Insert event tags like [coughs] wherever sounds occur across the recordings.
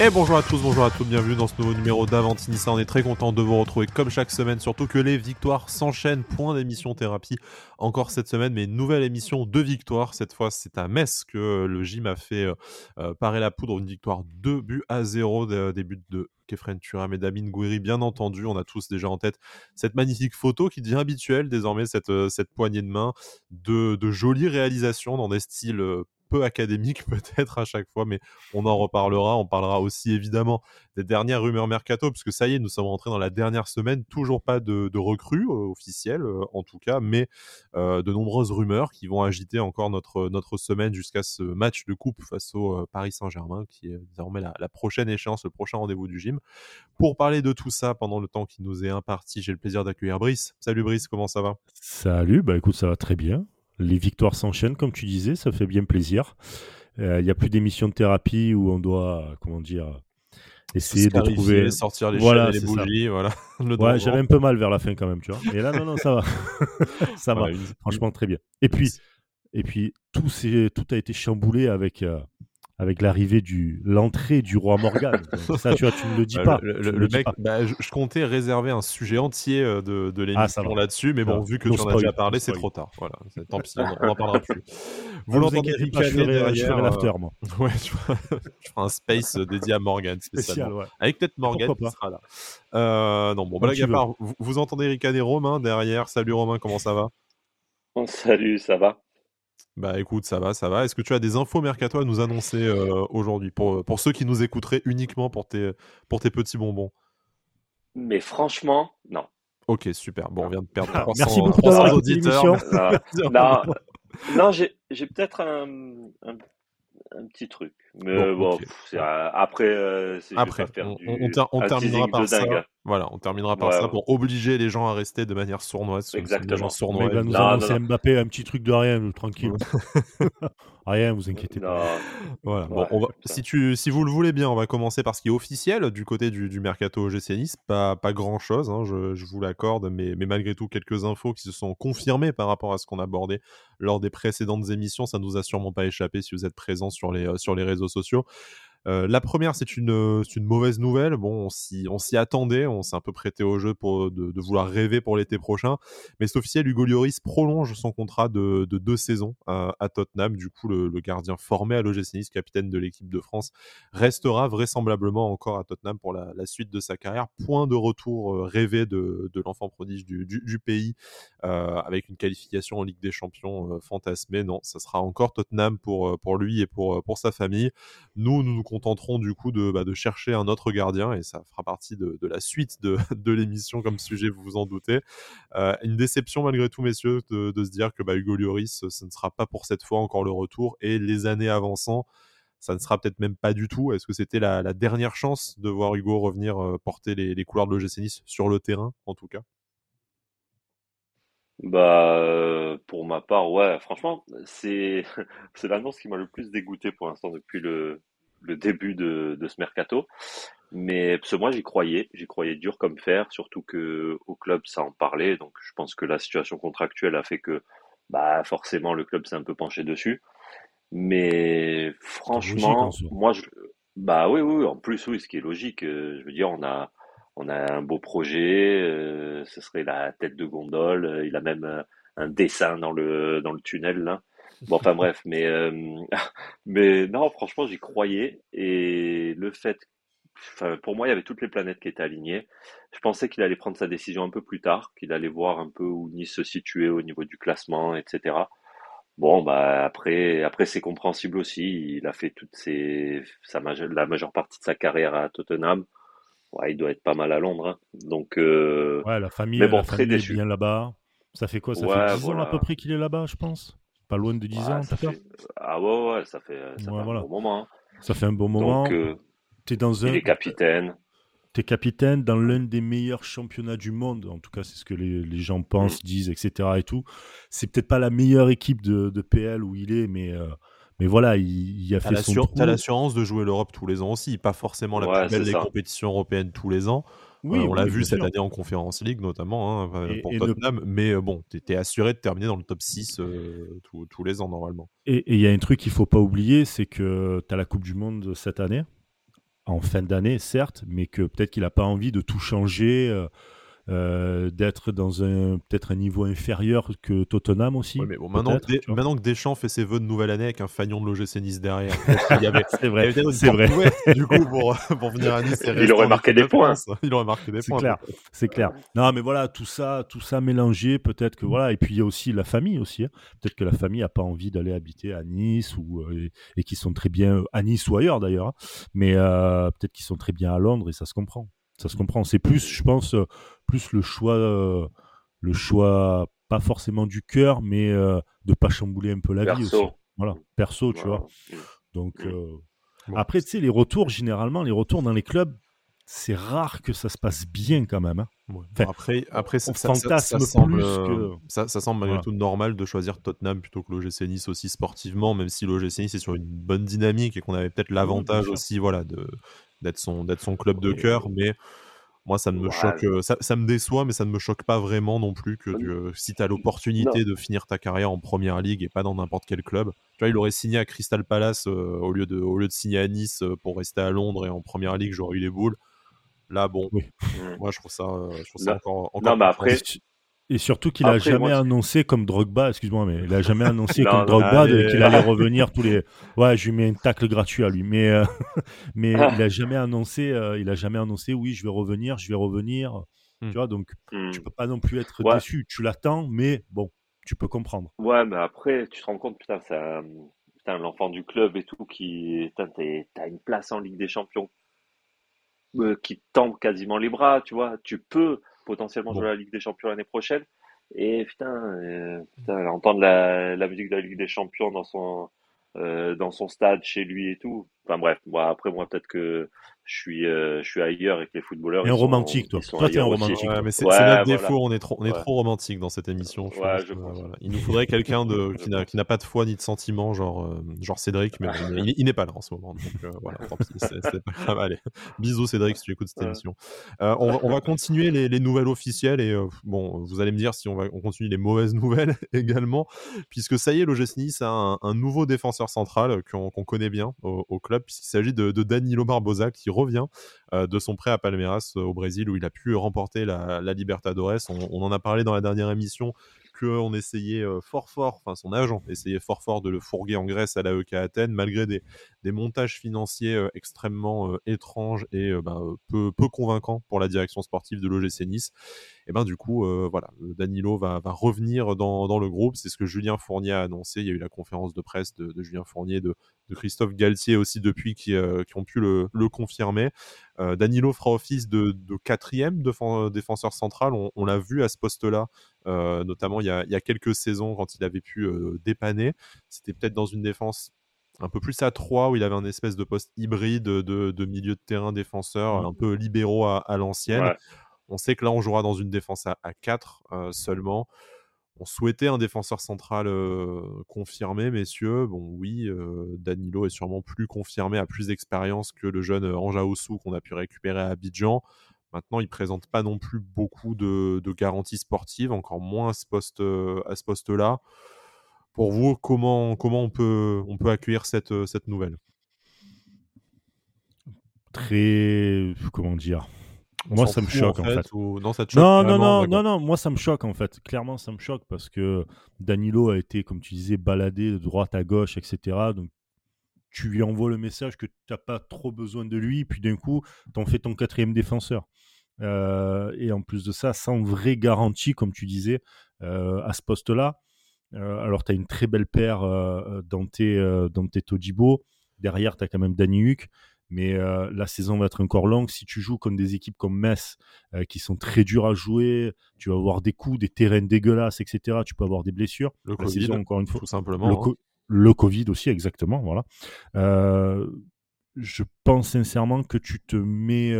Et bonjour à tous, bonjour à toutes, bienvenue dans ce nouveau numéro d'Avantinissa. On est très content de vous retrouver comme chaque semaine, surtout que les victoires s'enchaînent. Point d'émission thérapie encore cette semaine, mais nouvelle émission de victoire. Cette fois, c'est à Metz que le gym a fait euh, euh, parer la poudre. Une victoire 2 buts à 0 des buts de Kefren Turam et Damien Gouiri, bien entendu. On a tous déjà en tête cette magnifique photo qui devient habituelle désormais, cette, euh, cette poignée de main de, de jolies réalisations dans des styles peu académique [laughs] peut-être à chaque fois, mais on en reparlera. On parlera aussi évidemment des dernières rumeurs mercato, puisque ça y est, nous sommes rentrés dans la dernière semaine, toujours pas de, recrues euh, officielles euh, en tout cas, mais euh, de nombreuses rumeurs qui vont agiter encore notre, notre semaine jusqu'à ce match de coupe face au Paris Saint-Germain, qui est désormais la, prochaine échéance, le prochain rendez-vous du gym. Pour parler de tout ça pendant le temps qui nous est imparti, j'ai le plaisir d'accueillir Brice. Salut Brice, comment ça va? Salut, bah écoute, ça va très bien les victoires s'enchaînent, comme tu disais, ça fait bien plaisir. Il n'y a plus d'émissions de thérapie où on doit, comment dire, essayer de trouver. sortir les voilà, les bougies, voilà. [laughs] ouais, j'avais un peu mal vers la fin quand même, tu vois. Et là, non, non, ça va. [laughs] ça va. Franchement, très bien. Et puis, et puis tout, tout a été chamboulé avec. Euh, avec l'arrivée du l'entrée du roi Morgan. [laughs] ça, tu vois, tu ne le dis bah, pas. Le, mec, bah, je, comptais réserver un sujet entier euh, de, de ah, l'émission là-dessu, mais bon, vu que tu en as déjà parlé, c'est trop tard. Voilà, tant pis, on n'en parlera plus. [laughs] Vous l'entendez derrière. Je ferai l'after, moi. [laughs] Ouais, je ferai un space euh, dédié à Morgan spécial, ouais. Avec peut-être Morgan qui sera là. Euh, non, bon, blague à part, vous, vous entendez ricaner Romain derrière. Salut Romain, comment ça va? Salut, ça va bah écoute, ça va, ça va. Est-ce que tu as des infos mercato à nous annoncer euh, aujourd'hui pour, pour ceux qui nous écouteraient uniquement pour tes, pour tes petits bonbons? Mais franchement, non. Ok, super. Bon, on vient de perdre 300, Merci beaucoup d'avoir auditeurs. [laughs] non, non j'ai peut-être un, un petit truc. Mais bon, après, euh, après on, on, terminera par ça. Voilà, on terminera par ça pour obliger les gens à rester de manière sournoise. Exactement. Sournois, Mais va nous annoncer Mbappé un petit truc de rien, tranquille. [laughs] rien, vous inquiétez pas. Voilà. Bon, on va, si, tu, si vous le voulez bien, on va commencer par ce qui est officiel du côté du, du mercato GC Nice. Pas, pas grand chose, hein, je, je, vous l'accorde, mais, mais malgré tout, quelques infos qui se sont confirmées par rapport à ce qu'on abordait lors des précédentes émissions. Ça nous a sûrement pas échappé si vous êtes présents sur les, euh, sur les réseaux sociaux. Euh, la première, c'est une, euh, mauvaise nouvelle. Bon, on s'y attendait, on s'est un peu prêté au jeu pour, de, de vouloir rêver pour l'été prochain. Mais c'est officiel, Hugo Lloris prolonge son contrat de, de deux saisons à, Tottenham. Du coup, le, gardien formé à l'OGC Nice, capitaine de l'équipe de France, restera vraisemblablement encore à Tottenham pour la, suite de sa carrière. Point de retour euh, rêvé de, l'enfant prodige du, pays, euh, avec une qualification en Ligue des Champions euh, fantasmée. Non, ça sera encore Tottenham pour, lui et pour, pour sa famille. Nous, nous nous contenteront du coup de, bah, de chercher un autre gardien et ça fera partie de, la suite [laughs] de, l'émission comme sujet, vous vous en doutez. Euh, une déception malgré tout, messieurs, de, se dire que bah, Hugo Lloris, ce ne sera pas pour cette fois encore le retour et les années avançant, ça ne sera peut-être même pas du tout. Est-ce que c'était la, dernière chance de voir Hugo revenir euh, porter les, les couleurs de l'OGC Nice sur le terrain, en tout cas? Bah, euh, pour ma part, ouais, franchement, c'est [laughs] c'est l'annonce qui m'a le plus dégoûté pour l'instant depuis le, le début de, de, ce mercato. Mais ce moi j'y croyais, j'y croyais dur comme fer, surtout que au club ça en parlait. Donc je pense que la situation contractuelle a fait que bah forcément le club s'est un peu penché dessus. Mais franchement, moi je bah oui, oui, en plus oui, ce qui est logique, euh, je veux dire on a on a un beau projet, euh, ce serait la tête de gondole, il a même euh, un dessin dans le dans le tunnel là. Bon, enfin bref, mais, euh, [laughs] mais non, franchement, j'y croyais. Et le fait, pour moi, il y avait toutes les planètes qui étaient alignées. Je pensais qu'il allait prendre sa décision un peu plus tard, qu'il allait voir un peu où Nice se situait au niveau du classement, etc. Bon, bah après, après c'est compréhensible aussi. Il a fait toute ses, sa la majeure partie de sa carrière à Tottenham. Ouais, il doit être pas mal à Londres. Hein. Donc, euh... ouais, la famille, mais bon, la très famille déçu. est bien là-bas. Ça fait quoi? Ça fait 10 ans à peu près qu'il est là-bas, je pense? Pas loin de 10 ans, ça fait... Ah ouais, ouais, ça fait, ça fait un bon moment. Hein. Ça fait un bon moment. Donc, euh, es dans un... Il est capitaine. Tu es capitaine dans l'un des meilleurs championnats du monde. En tout cas, c'est ce que les, les gens pensent, mm. disent, etc. Et tout. C'est peut-être pas la meilleure équipe de, de, PL où il est, mais, euh, mais voilà, il, il a fait son Tu as l'assurance de jouer l'Europe tous les ans aussi. Pas forcément la ouais, plus belle des compétitions européennes tous les ans. Oui, on l'a vu cette année en Conférence League notamment hein, pour Tottenham, mais euh, bon, tu étais assuré de terminer dans le top 6 euh, tous les ans normalement. Et il y a un truc qu'il faut pas oublier, c'est que tu as la Coupe du Monde cette année. en fin d'année, certes, mais que peut-être qu'il n'a pas envie de tout changer. Euh, d'être dans un peut-être un niveau inférieur que Tottenham aussi. mais bon, maintenant, maintenant, que Deschamps fait ses vœux de nouvelle année avec un fagnon de l'OGC Nice derrière, [laughs] il y avait, c'est vrai, c'est vrai. du coup, pour, [laughs] pour, venir à Nice, il aurait marqué des points. Il aurait marqué des points. Clair, c'est clair. Non, mais voilà, tout ça, tout ça mélangé, peut-être que voilà, et puis il y a aussi la famille aussi. Hein. Peut-être que la famille n'a pas envie d'aller habiter à Nice ou euh, et, qui sont très bien à Nice ou ailleurs d'ailleurs, hein. mais euh, peut-être qu'ils sont très bien à Londres et ça se comprend. Ça se comprend. C'est plus, je pense, plus le choix, euh, le choix pas forcément du cœur, mais euh, de pas chambouler un peu la vie aussi. Voilà, perso, tu vois. Donc mm. euh, après, tu sais, les retours généralement, les retours dans les clubs, c'est rare que ça se passe bien quand même. Hein. après, après ça, ça, semble, ça, semble malgré tout normal de choisir Tottenham plutôt que l'OGC Nice aussi sportivement, même si l'OGC Nice est sur une bonne dynamique et qu'on avait peut-être l'avantage aussi voilà, d'être son, son club de cœur. Mais moi, ça me choque, ça, me déçoit, mais ça ne me choque pas vraiment non plus que mmh. si tu as l'opportunité de finir ta carrière en première ligue et pas dans n'importe quel club. Tu vois, il aurait signé à Crystal Palace au, lieu de, au lieu de signer à Nice pour rester à Londres et en première ligue, j'aurais eu les boules. Là, bon, mmh. moi, je trouve ça, je trouve ça encore, Non, mais après, et surtout qu'il a jamais annoncé comme Drogba, excuse-moi, mais il a jamais [laughs] annoncé comme Drogba qu'il allait revenir tous les. [laughs] Ouais, je lui mets un tacle gratuit à lui, mais euh, [laughs] mais ah. il a jamais annoncé, euh, il a jamais annoncé, oui, je vais revenir, je vais revenir. Tu hmm. vois, donc hmm. tu peux pas non plus être déçu. Tu l'attends, mais bon, tu peux comprendre. Ouais, mais après, tu te rends compte, putain, ça, putain, l'enfant du club et tout qui, t'as une place en Ligue des Champions euh, qui tombe quasiment les bras, tu vois. Tu peux potentiellement jouer la Ligue des Champions l'année prochaine. Et putain, euh, entendre la, la, musique de la Ligue des Champions dans son, euh, dans son stade, chez lui et tout. Enfin bref, moi, après moi peut-être que je suis, euh, je suis ailleurs et que les footballeurs. Et un romantique, toi. Toi, t'es un romantique. mais c'est notre défaut, on est trop, on est trop romantique dans cette émission. Je Il nous faudrait quelqu'un de, [laughs] qui n'a pas de foi ni de sentiment, genre, euh, genre Cédric, mais il, n'est pas là en ce moment. Donc euh, voilà, Allez, bisous Cédric si tu écoutes cette émission. On, on, va continuer les, les, nouvelles officielles et bon, vous allez me dire si on, va, on continue les mauvaises nouvelles [laughs] également, puisque ça y est, l'OGC Nice a un, un, nouveau défenseur central qu'on connaît bien au, au club, puisqu'il s'agit de, Danilo Barbosa qui revient euh, de son prêt à Palmeiras euh, au Brésil où il a pu remporter la, Libertadores. On, en a parlé dans la dernière émission qu'on essayait euh, fort fort, enfin son agent essayait fort fort de le fourguer en Grèce à la EK Athènes, malgré des, montages financiers extrêmement étranges et bah, peu, peu convaincants pour la direction sportive de l'OGC Nice. Et ben du coup, voilà, Danilo va, revenir dans, le groupe. C'est ce que Julien Fournier a annoncé. Il y a eu la conférence de presse de, Julien Fournier de, de Christophe Galtier aussi depuis qui, euh, ont pu le, confirmer. Euh, Danilo fera office de, quatrième défenseur central. On, l'a vu à ce poste-là, euh, notamment il y, a, quelques saisons quand il avait pu dépanner. C'était peut-être dans une défense un peu plus à 3 où il avait un espèce de poste hybride de, milieu de terrain défenseur, un peu libéraux à l'ancienne. On sait que là, on jouera dans une défense à, à 4 seulement on souhaitait un défenseur central confirmé, messieurs. Bon, oui, Danilo est sûrement plus confirmé, a plus d'expérience que le jeune Anja Ossou qu'on a pu récupérer à Abidjan. Maintenant, il présente pas non plus beaucoup de, garanties sportives, encore moins à ce poste-là. Pour vous, comment, on, peut, accueillir cette nouvelle? Très, comment dire, moi, ça me choque en fait. Non, non, non, non, non, moi, ça me choque en fait. Clairement, ça me choque parce que Danilo a été, comme tu disais, baladé de droite à gauche, etc. Donc, tu lui envoies le message que tu n'as pas trop besoin de lui, puis d'un coup, tu en fais ton quatrième défenseur. Euh, et en plus de ça, sans vraie garantie, comme tu disais, euh, à ce poste-là. Euh, alors, tu as une très belle paire dans tes, dans tes Tojibo. Derrière, tu as quand même Dani Huck. Mais euh, la saison va être encore longue. Si tu joues contre des équipes comme Metz, euh, qui sont très dures à jouer, tu vas avoir des coups, des terrains dégueulasses, etc. Tu peux avoir des blessures. Le Covid, encore une fois. Tout simplement. Le, hein. le Covid aussi, exactement. Voilà. Euh, je pense sincèrement que tu te mets,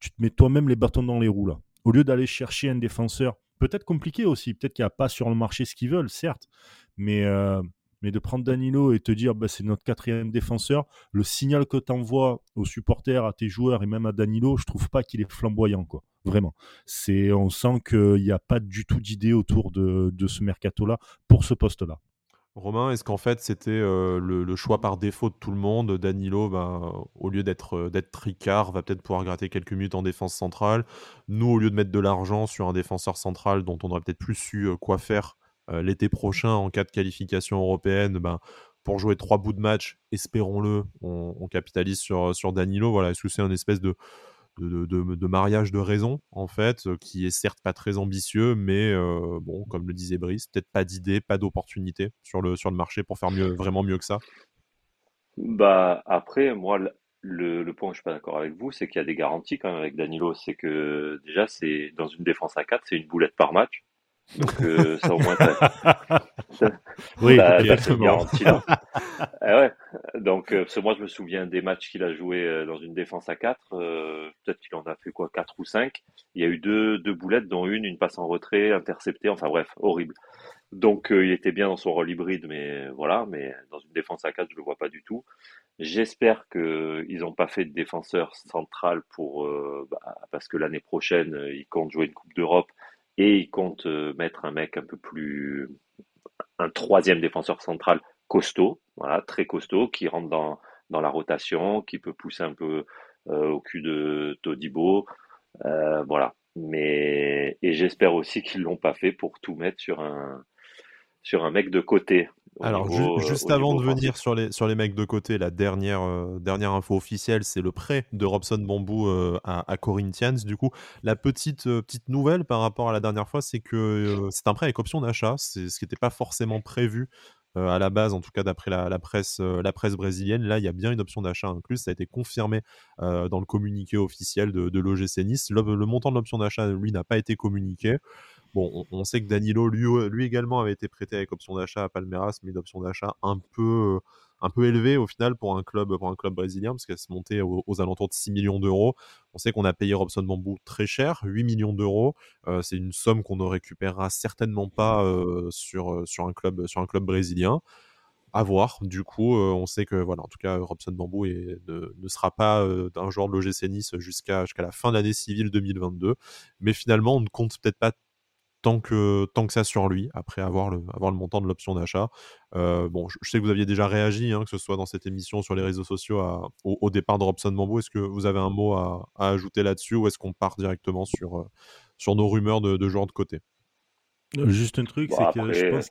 tu te mets toi-même les bâtons dans les roues là. Au lieu d'aller chercher un défenseur, peut-être compliqué aussi, peut-être qu'il n'y a pas sur le marché ce qu'ils veulent, certes, mais mais de prendre Danilo et te dire bah, c'est notre quatrième défenseur, le signal que tu envoies aux supporters, à tes joueurs et même à Danilo, je trouve pas qu'il est flamboyant, quoi. Vraiment. C'est, on sent qu'il n'y a pas du tout d'idée autour de, ce mercato-là pour ce poste-là. Romain, est-ce qu'en fait c'était le, choix par défaut de tout le monde Danilo, bah, au lieu d'être d'être tricard, va peut-être pouvoir gratter quelques minutes en défense centrale. Nous, au lieu de mettre de l'argent sur un défenseur central dont on aurait peut-être plus su quoi faire l'été prochain en cas de qualification européenne, ben, pour jouer trois bouts de match, espérons-le, on, capitalise sur, sur Danilo. Voilà, est-ce que c'est un espèce de, de, mariage de raison, en fait, euh, qui est certes pas très ambitieux, mais euh, bon, comme le disait Brice, peut-être pas d'idée, pas d'opportunité sur le, sur le marché pour faire mieux, vraiment mieux que ça? Bah, après, moi, le, le point où je suis pas d'accord avec vous, c'est qu'il y a des garanties quand même avec Danilo. C'est que déjà, c'est dans une défense à 4, c'est une boulette par match. Donc euh, ça au moins [laughs] oui, garanti là. [laughs] eh ouais. Donc euh, moi je me souviens des matchs qu'il a joué euh, dans une défense à 4, euh, peut-être qu'il en a fait quoi 4 ou 5. Il y a eu deux, deux boulettes dont une une passe en retrait interceptée, enfin bref, horrible. Donc il était bien dans son rôle hybride mais voilà, mais dans une défense à 4, je le vois pas du tout. J'espère que ils n'ont pas fait de défenseur central pour bah, parce que l'année prochaine, ils comptent jouer une Coupe d'Europe et il compte euh, mettre un mec un peu plus, un troisième défenseur central costaud, voilà, très costaud, qui rentre dans, dans la rotation, qui peut pousser un peu euh, au cul de Todibo, euh, voilà. Mais et j'espère aussi qu'ils l'ont pas fait pour tout mettre sur un sur un mec de côté. Alors, euh, juste avant de venir sur les, sur les mecs de côté, la dernière, euh, dernière info officielle, c'est le prêt de Robson Bambou euh, à, Corinthians. Du coup, la petite, petite nouvelle par rapport à la dernière fois, c'est que c'est un prêt avec option d'achat. C'est ce qui n'était pas forcément prévu à la base, en tout cas d'après la, presse, la presse brésilienne. Là, il y a bien une option d'achat incluse. Ça a été confirmé dans le communiqué officiel de, de l'OGC Nice. Le, le, montant de l'option d'achat, lui, n'a pas été communiqué. Bon, on, sait que Danilo, lui, également, avait été prêté avec option d'achat à Palmeiras, mais une option d'achat un peu, euh, un peu élevée au final pour un club, pour un club brésilien, parce qu'elle se montait aux, alentours de 6 millions d'euros. On sait qu'on a payé Robson Bambou très cher, 8 millions d'euros. Euh, c'est une somme qu'on ne récupérera certainement pas euh, sur, sur, un club, sur un club brésilien à voir. Du coup, on sait que, voilà, en tout cas, Robson Bambou ne, sera pas un joueur de l'OGC Nice jusqu'à jusqu'à la fin de l'année civile 2022. Mais finalement, on ne compte peut-être pas tant que, tant que ça sur lui, après avoir le, avoir le montant de l'option d'achat. Euh, bon, je, sais que vous aviez déjà réagi, hein, que ce soit dans cette émission, sur les réseaux sociaux, au, départ de Robson Bambou. Est-ce que vous avez un mot à, ajouter là-dessus ou est-ce qu'on part directement sur, euh, sur nos rumeurs de, de joueurs de côté? Juste un truc, c'est que je pense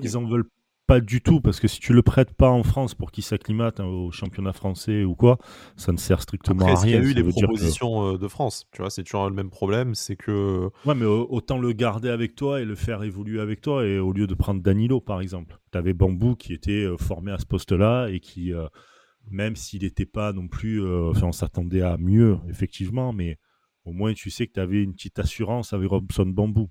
qu'ils en veulent pas du tout, parce que si tu le prêtes pas en France pour qu'il s'acclimate hein, au championnat français ou quoi, ça ne sert strictement à rien. Il y a eu les propositions euh, de France, tu vois, c'est toujours le même problème, c'est que. Ouais, mais autant le garder avec toi et le faire évoluer avec toi, et au lieu de prendre Danilo, par exemple. Tu avais Bambou qui était euh, formé à ce poste-là et qui, euh, même s'il n'était pas non plus. Enfin, on s'attendait à mieux, effectivement, mais au moins tu sais que tu avais une petite assurance avec Robson Bambou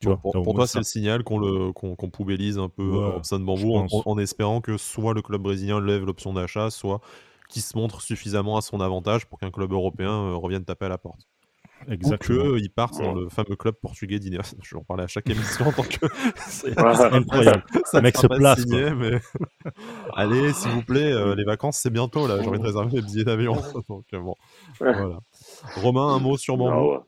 pour, toi, c'est le signal qu'on le qu'on poubellise un peu euh, Robson Bambou en, espérant que soit le club brésilien lève l'option d'achat, soit qu'il se montre suffisamment à son avantage pour qu'un club européen euh, revienne taper à la porte. Exactement. Ou qu'il parte dans le fameux club portugais d'Inés. [laughs] Je vais en parler à chaque émission en tant que. [laughs] c'est incroyable. [laughs] Ça, mec se place. mais... Allez, s'il vous plaît, euh, les vacances, c'est bientôt là. J'ai envie de réserver les billets d'avion. Donc, bon. voilà. Romain, un mot sur Bambou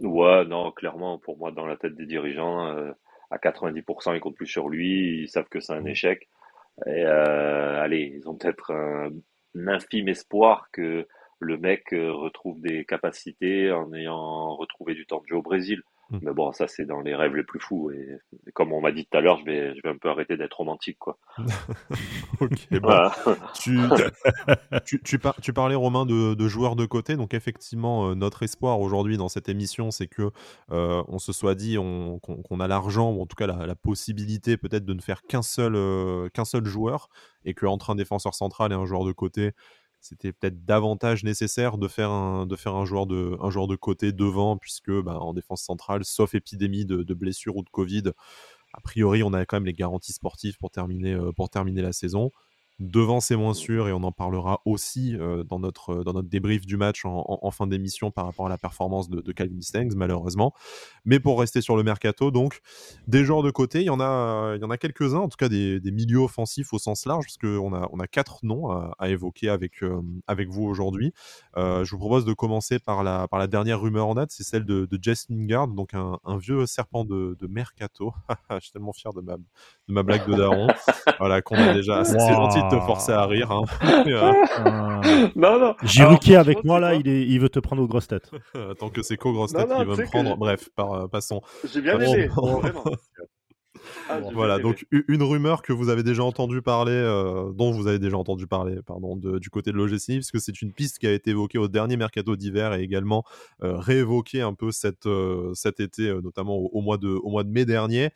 Ouais, non, clairement, pour moi, dans la tête des dirigeants, euh, à 90%, ils comptent plus sur lui, ils savent que c'est un échec. Et euh, allez, ils ont peut-être un, infime espoir que le mec euh, retrouve des capacités en ayant retrouvé du temps de jeu au Brésil. Mm. Mais bon, ça, c'est dans les rêves les plus fous. Et, comme on m'a dit tout à l'heure, je vais, je vais un peu arrêter d'être romantique, quoi. [laughs] ok, bon. [laughs] tu, tu, tu, tu, parlais, Romain, de, de, joueurs de côté. Donc, effectivement, euh, notre espoir aujourd'hui dans cette émission, c'est que euh, on se soit dit qu'on a l'argent, ou en tout cas la, possibilité peut-être de ne faire qu'un seul, euh, qu'un seul joueur, et qu'entre un défenseur central et un joueur de côté, c'était peut-être davantage nécessaire de faire un, joueur, de, côté devant, puisque bah, en défense centrale, sauf épidémie de, de blessure ou de Covid, a priori, on a quand même les garanties sportives pour terminer, euh, pour terminer la saison. Devant, c'est moins sûr et on en parlera aussi dans, notre, dans notre débrief du match en, fin d'émission par rapport à la performance de, de Calvin Stengs, malheureusement. Mais pour rester sur le mercato, donc, des joueurs de côté, il y en a, il y en a quelques-uns, en tout cas des, milieux offensifs au sens large, parce qu'on a, on a quatre noms à, évoquer avec, avec vous aujourd'hui. je vous propose de commencer par la, par la dernière rumeur en date, c'est celle de, de Jess Lingard, donc un, vieux serpent de, mercato. [laughs] je suis tellement fier de ma, de ma blague de Daron. [laughs] voilà, qu'on a déjà. C'est gentil de te forcer à rire. Hein. [laughs] Euh, non, non. Jiruki avec moi là, il, est, il veut te prendre aux grosses têtes. [laughs] Tant que c'est qu'aux grosses têtes qu'il veut me prendre. Bref, par, euh, passons. J'ai bien aimé, [laughs] vraiment. Ah, voilà, donc une rumeur que vous avez déjà entendu parler, euh, dont vous avez déjà entendu parler, pardon, du côté de l'OGC, parce que c'est une piste qui a été évoquée au dernier mercato d'hiver et également euh, réévoquée un peu cet, euh, cet été, notamment au, mois de, au mois de mai dernier.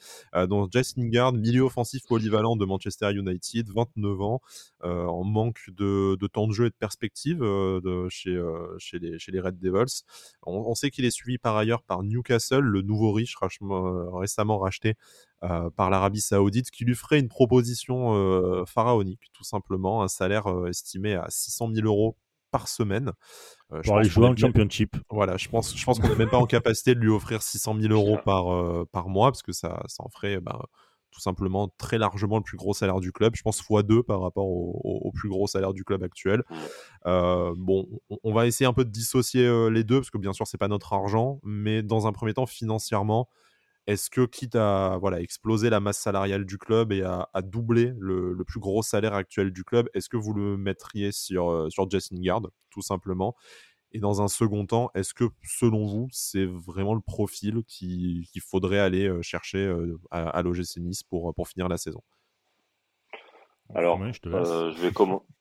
donc Jess Lingard, milieu offensif polyvalent de Manchester United, 29 ans, en manque de, de, temps de jeu et de perspective de, chez, chez, les, chez les Red Devils. On, sait qu'il est suivi par ailleurs par Newcastle, le nouveau riche récemment racheté par l'Arabie Saoudite, qui lui ferait une proposition euh, pharaonique, tout simplement, un salaire euh, estimé à 600 000 euros par semaine. pour aller jouer en championship. Voilà, je pense, je pense qu'on n'est même pas en capacité de lui offrir 600 000 euros par, par mois, parce que ça, ça en ferait ben, tout simplement très largement le plus gros salaire du club. Je pense x2 par rapport au, plus gros salaire du club actuel. bon, on, va essayer un peu de dissocier les deux, parce que bien sûr, c'est pas notre argent, mais dans un premier temps, financièrement, est-ce que, quitte à voilà, exploser la masse salariale du club et à, doubler le, plus gros salaire actuel du club, est-ce que vous le mettriez sur, euh, sur Justin Gard, tout simplement? Et dans un second temps, est-ce que, selon vous, c'est vraiment le profil qu'il faudrait aller euh, chercher euh, à, à l'OGC Nice pour, pour finir la saison? Alors, je, vais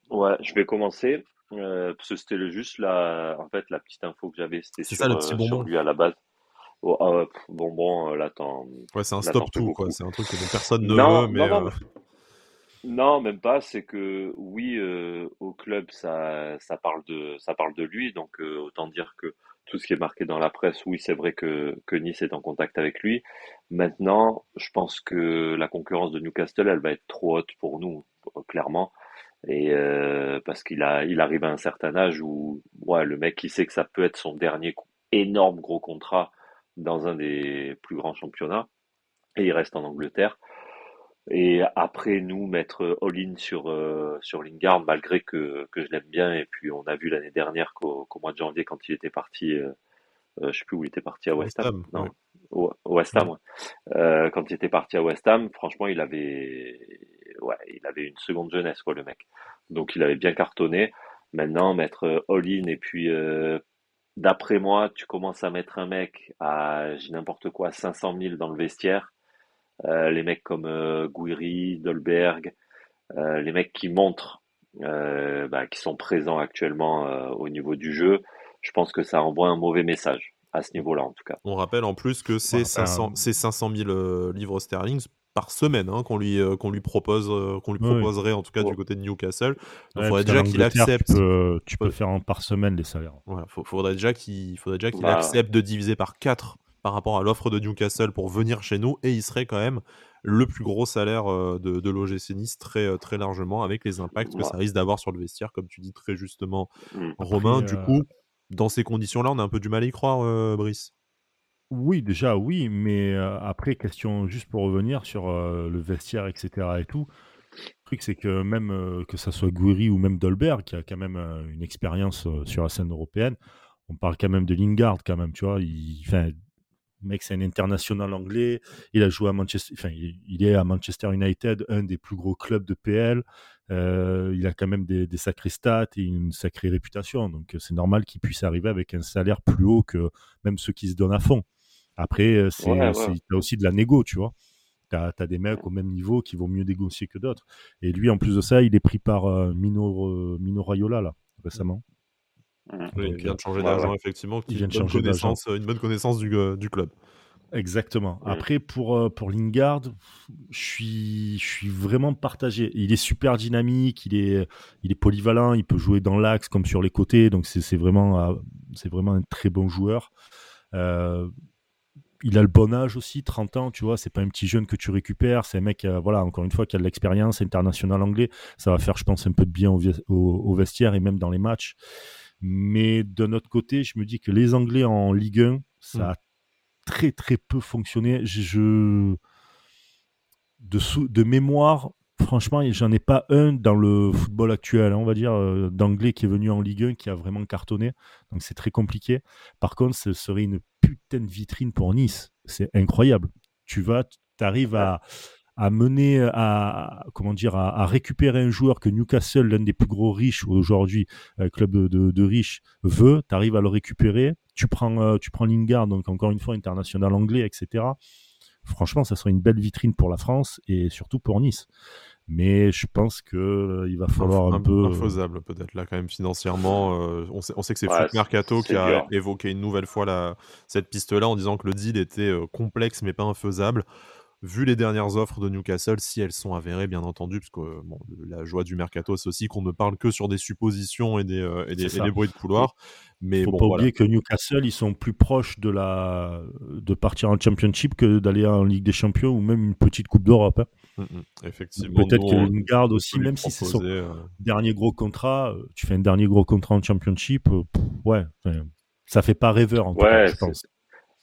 ouais, je vais commencer. parce que c'était juste la, en fait, la petite info que j'avais, c'était sur, sur lui à la base. Oh, ah bon, bon, euh, là, attends. Ouais, c'est un stop-tout, quoi. C'est un truc que personne ne veut, mais. Non, euh, non, même pas. C'est que, oui, euh, au club, ça, ça, parle de, ça parle de lui. Donc, autant dire que tout ce qui est marqué dans la presse, oui, c'est vrai que, que Nice est en contact avec lui. Maintenant, je pense que la concurrence de Newcastle, elle va être trop haute pour nous, clairement. Et parce qu'il a, il arrive à un certain âge où ouais, le mec, il sait que ça peut être son dernier énorme gros contrat dans un des plus grands championnats et il reste en Angleterre. Et après, nous, mettre all-in sur, euh, sur Lingard, malgré que, que je l'aime bien. Et puis, on a vu l'année dernière qu'au mois de janvier, quand il était parti, euh, euh, je sais plus où il était parti à West Ham. non, West Ham, euh, quand il était parti à West Ham, franchement, il avait, ouais, il avait une seconde jeunesse, quoi, le mec. Donc, il avait bien cartonné. Maintenant, mettre all-in et puis D'après moi, tu commences à mettre un mec à, j'ai n'importe quoi, 500 000 dans le vestiaire. Euh, les mecs comme euh, Gouiri, Dolberg, euh, les mecs qui montrent, euh, bah, qui sont présents actuellement euh, au niveau du jeu, je pense que ça envoie un mauvais message à ce niveau-là en tout cas. On rappelle en plus que c'est 500, 500 000 livres sterling par semaine hein, qu'on lui, euh, qu'on lui propose, euh, qu'on lui proposerait en tout cas du côté de Newcastle. Il faudrait déjà qu'il accepte. Tu peux, faire en par semaine les salaires. Voilà, faudrait déjà qu'il faudrait déjà qu'il bah, accepte de diviser par 4 par rapport à l'offre de Newcastle pour venir chez nous et il serait quand même le plus gros salaire euh, de, de l'OGC Nice très, très largement avec les impacts que ça risque d'avoir sur le vestiaire comme tu dis très justement mmh. Romain. du coup, dans ces conditions-là, on a un peu du mal à y croire, Brice. Oui, déjà, oui, mais après, question juste pour revenir sur le vestiaire, etc. et tout. Le truc, c'est que même que ça soit Gouiri ou même Dolberg, qui a quand même une expérience sur la scène européenne, on parle quand même de Lingard, quand même, tu vois. Le mec, c'est un international anglais. Il a joué à Manchester, il, est à Manchester United, un des plus gros clubs de PL. il a quand même des, des sacrés stats et une sacrée réputation. Donc, c'est normal qu'il puisse arriver avec un salaire plus haut que même ceux qui se donnent à fond. Après, euh, c'est aussi de la négo, tu vois. Tu as, des mecs au même niveau qui vont mieux négocier que d'autres. Et lui, en plus de ça, il est pris par euh, Mino, euh, Mino Raiola, là, récemment. Mmh. il vient de changer d'argent, effectivement. Qui il vient de changer connaissance, une bonne connaissance du, du club. Exactement. Mmh. Après, pour, pour Lingard, je suis, je suis vraiment partagé. Il est super dynamique, il est, il est polyvalent, il peut jouer dans l'axe comme sur les côtés. Donc, c'est vraiment, c'est vraiment un très bon joueur. Euh, il a le bon âge aussi, 30 ans, tu vois, c'est pas un petit jeune que tu récupères, c'est un mec, voilà, encore une fois, qui a de l'expérience international anglais. Ça va faire, je pense, un peu de bien au, vestiaire et même dans les matchs. Mais d'un autre côté, je me dis que les Anglais en Ligue 1, ça mm. a très très peu fonctionné. Je, de, de mémoire, franchement, j'en ai pas un dans le football actuel, hein, on va dire, euh, d'anglais qui est venu en Ligue 1 qui a vraiment cartonné. Donc c'est très compliqué. Par contre, ce serait une putain de vitrine pour Nice. C'est incroyable. Tu vas, tu arrives à, à mener, à, comment dire, à, récupérer un joueur que Newcastle, l'un des plus gros riches aujourd'hui, euh, club de, riches, veut. Tu arrives à le récupérer. Tu prends, euh, tu prends Lingard, donc encore une fois international anglais, etc franchement, ça serait une belle vitrine pour la France et surtout pour Nice. Mais je pense qu'il euh, va falloir un, peu. Infaisable peut-être là quand même financièrement. Euh, on, sait, on, sait, que c'est ouais, Mercato qui a évoqué une nouvelle fois la, cette piste-là en disant que le deal était euh, complexe mais pas infaisable vu les dernières offres de Newcastle, si elles sont avérées, bien entendu, parce que bon, la joie du mercato, c'est aussi qu'on ne parle que sur des suppositions et des, euh, et des, bruits de couloir. Mais faut bon, pas oublier que Newcastle, ils sont plus proches de la de partir en Championship que d'aller en Ligue des Champions ou même une petite Coupe d'Europe. Hein. Hum, effectivement. Peut-être que garde aussi, même si c'est son euh, dernier gros contrat, euh, tu fais un dernier gros contrat en Championship, ouais, ça fait pas rêveur en ouais, je pense.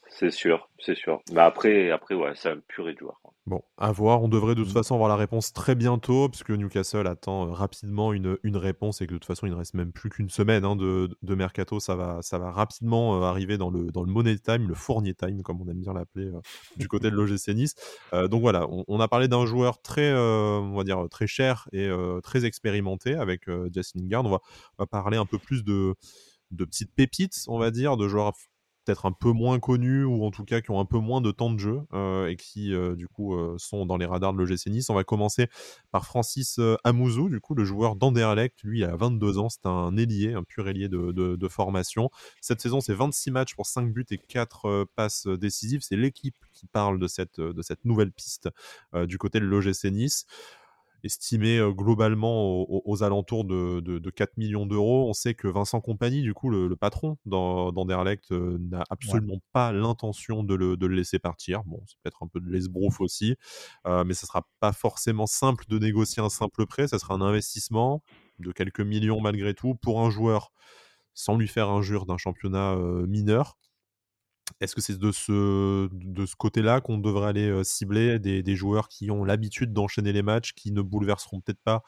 C'est sûr, c'est sûr. Mais après, après ouais, c'est un pur et dur. Bon, à voir. On devrait de toute mmh. façon avoir la réponse très bientôt, puisque Newcastle attend euh, rapidement une, une réponse et que de toute façon, il ne reste même plus qu'une semaine hein, de, de, mercato. Ça va, ça va rapidement euh, arriver dans le, dans le money time, le fournier time, comme on aime bien l'appeler euh, du côté de l'OGC Nice. donc voilà, on, a parlé d'un joueur très, on va dire, très cher et très expérimenté avec Justin Lingard. On va, on va parler un peu plus de de petites pépites, on va dire, de joueurs peut-être un peu moins connus ou en tout cas qui ont un peu moins de temps de jeu euh, et qui euh, du coup euh, sont dans les radars de l'OGC Nice. On va commencer par Francis Amouzou, du coup le joueur d'Anderlecht, lui il a 22 ans, c'est un ailier, un pur ailier de, formation. Cette saison c'est 26 matchs pour 5 buts et 4 passes décisives. C'est l'équipe qui parle de cette, de cette nouvelle piste du côté de l'OGC Nice estimé globalement aux, alentours de, 4 millions d'euros. On sait que Vincent Compagnie, du coup, le, patron d'Anderlecht, n'a absolument pas l'intention de le, laisser partir. Bon, c'est peut-être un peu de l'esbrouf aussi, mais ça sera pas forcément simple de négocier un simple prêt. Ça sera un investissement de quelques millions malgré tout pour un joueur sans lui faire injure d'un championnat mineur. Est-ce que c'est de ce, côté-là qu'on devrait aller cibler des, joueurs qui ont l'habitude d'enchaîner les matchs, qui ne bouleverseront peut-être pas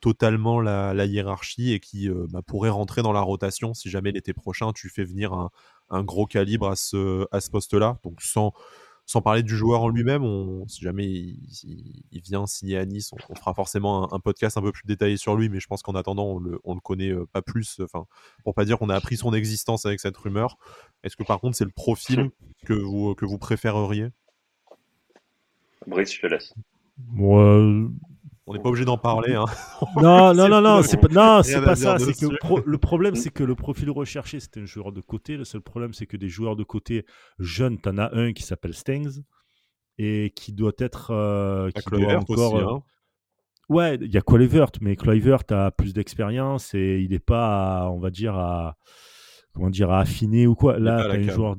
totalement la, hiérarchie et qui bah, pourraient rentrer dans la rotation si jamais l'été prochain tu fais venir un, un gros calibre à ce, à ce poste-là? Donc sans, sans parler du joueur en lui-même, si jamais il, vient signer à Nice, on, fera forcément un, podcast un peu plus détaillé sur lui, mais je pense qu'en attendant, on le, le connaît euh, pas plus. Enfin, pour pas dire qu'on a appris son existence avec cette rumeur. Est-ce que par contre, c'est le profil [laughs] que vous, que vous préféreriez? Brice, je te laisse. Moi, on n'est pas obligé d'en parler. Hein. [laughs] non, non, non, non, c'est pas, non, c'est pas ça. C'est que le problème, c'est que le profil recherché, c'est un joueur de côté. Le seul problème, c'est que des joueurs de côté jeunes, tu en as un qui s'appelle Stengs et qui doit être. Euh, qui doit encore. Aussi, euh, hein. Ouais, il y a Kluivert, mais Kluivert a plus d'expérience et il n'est pas, on va dire, à comment dire, à affiner ou quoi. Là, tu as un joueur,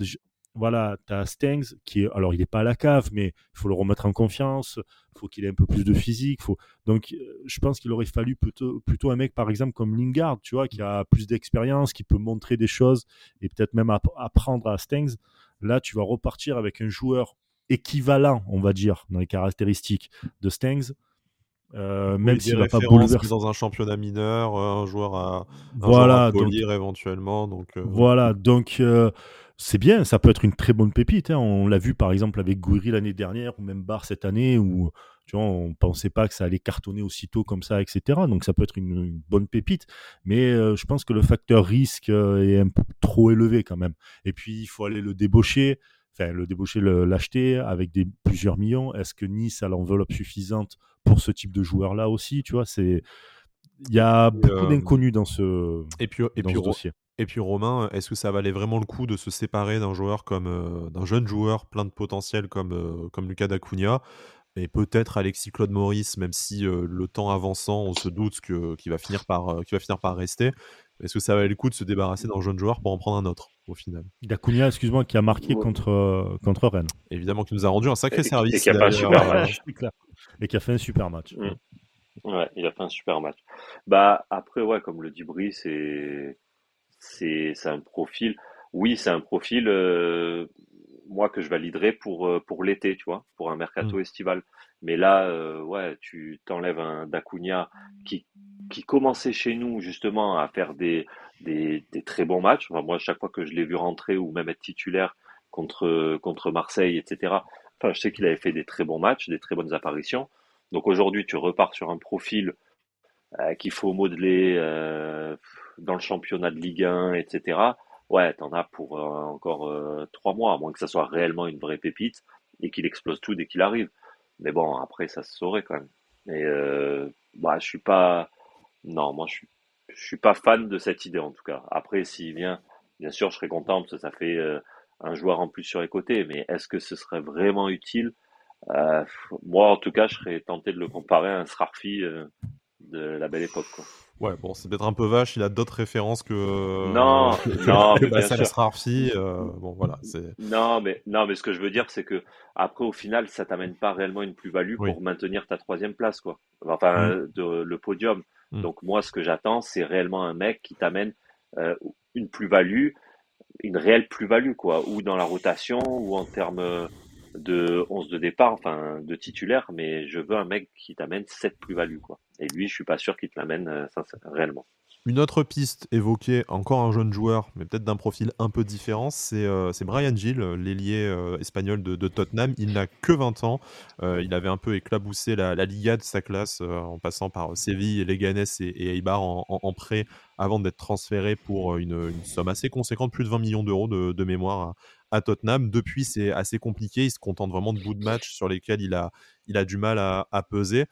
voilà, tu as Stengs qui est, alors il n'est pas à la cave, mais il faut le remettre en confiance, il faut qu'il ait un peu plus de physique. Faut... Donc euh, je pense qu'il aurait fallu plutôt, plutôt un mec, par exemple, comme Lingard, tu vois, qui a plus d'expérience, qui peut montrer des choses et peut-être même apprendre à Stengs. Là, tu vas repartir avec un joueur équivalent, on va dire, dans les caractéristiques de Stengs. Euh, même s'il va pas bouleverser dans un championnat mineur, euh, un joueur à, un voilà, joueur à éventuellement. Donc, Voilà, donc c'est bien, ça peut être une très bonne pépite. Hein. On l'a vu par exemple avec Gouiri l'année dernière ou même Bar cette année où tu vois, on pensait pas que ça allait cartonner aussitôt comme ça, etc. Donc ça peut être une, bonne pépite, mais euh, je pense que le facteur risque euh, est un peu trop élevé quand même. Et puis il faut aller le débaucher, enfin le débaucher, l'acheter avec des plusieurs millions. Est-ce que Nice a l'enveloppe suffisante pour ce type de joueur là aussi Tu vois, c'est il y a beaucoup euh, d'inconnus dans ce, et puis, et dans puis, ce dossier. Et puis Romain, est-ce que ça valait vraiment le coup de se séparer d'un joueur comme euh, d'un jeune joueur plein de potentiel comme, euh, comme Lucas Dacunia et peut-être Alexis Claude Maurice, même si euh, le temps avançant, on se doute que, qu'il va finir par, va finir par rester. Est-ce que ça valait le coup de se débarrasser d'un jeune joueur pour en prendre un autre au final? Dacunia, excuse-moi, qui a marqué contre, contre Rennes. Évidemment, qui nous a rendu un sacré service. [laughs] Et qui a fait un super match. Et qui a fait un super match. Ouais, il a fait un super match. Bah après, ouais, comme le dit Brie, c'est c'est un profil. Oui, c'est un profil. Euh, moi que je validerais pour euh, pour l'été, tu vois, pour un mercato mm. estival. Mais là, euh, ouais, tu t'enlèves un Dacunia qui qui commençait chez nous justement à faire des des, des très bons matchs. Enfin, moi, chaque fois que je l'ai vu rentrer ou même être titulaire contre contre Marseille, etc. Enfin, je sais qu'il avait fait des très bons matchs, des très bonnes apparitions. Donc aujourd'hui, tu repars sur un profil euh, qu'il faut modeler euh, dans le championnat de Ligue 1, etc. Ouais, t'en as pour euh, encore trois mois, à moins que ça soit réellement une vraie pépite et qu'il explose tout dès qu'il arrive. Mais bon, après, ça se saurait quand même. Et bah, je suis pas, non, moi je suis, suis pas fan de cette idée en tout cas. Après, s'il vient, bien sûr, je serais content parce que ça fait un joueur en plus sur les côtés. Mais est-ce que ce serait vraiment utile? Euh, moi, en tout cas, je serais tenté de le comparer à un Srarfi euh, de la belle époque. Quoi. Ouais, bon, c'est peut-être un peu vache. Il a d'autres références que. Non, [laughs] non, mais bien sûr. Euh, bon, voilà. Non, mais non, mais ce que je veux dire, c'est que après, au final, ça t'amène pas réellement une plus-value pour maintenir ta troisième place, quoi. Enfin, mm. de, le podium. Mm. Donc moi, ce que j'attends, c'est réellement un mec qui t'amène euh, une plus-value, une réelle plus-value, quoi, ou dans la rotation, ou en termes de 11 de départ, enfin de titulaire, mais je veux un mec qui t'amène cette plus-value. quoi. Et lui, je suis pas sûr qu'il te l'amène euh, réellement. Une autre piste évoquée, encore un jeune joueur, mais peut-être d'un profil un peu différent, c'est euh, Brian Gill, l'ailier euh, espagnol de, Tottenham. Il n'a que 20 ans. il avait un peu éclaboussé la, Liga de sa classe en passant par Séville, Leganés et, et Eibar en, prêt avant d'être transféré pour une, somme assez conséquente, plus de 20 millions d'euros de, mémoire à Tottenham. Depuis, c'est assez compliqué. Il se contente vraiment de bouts de match sur lesquels il a, il a du mal à, peser.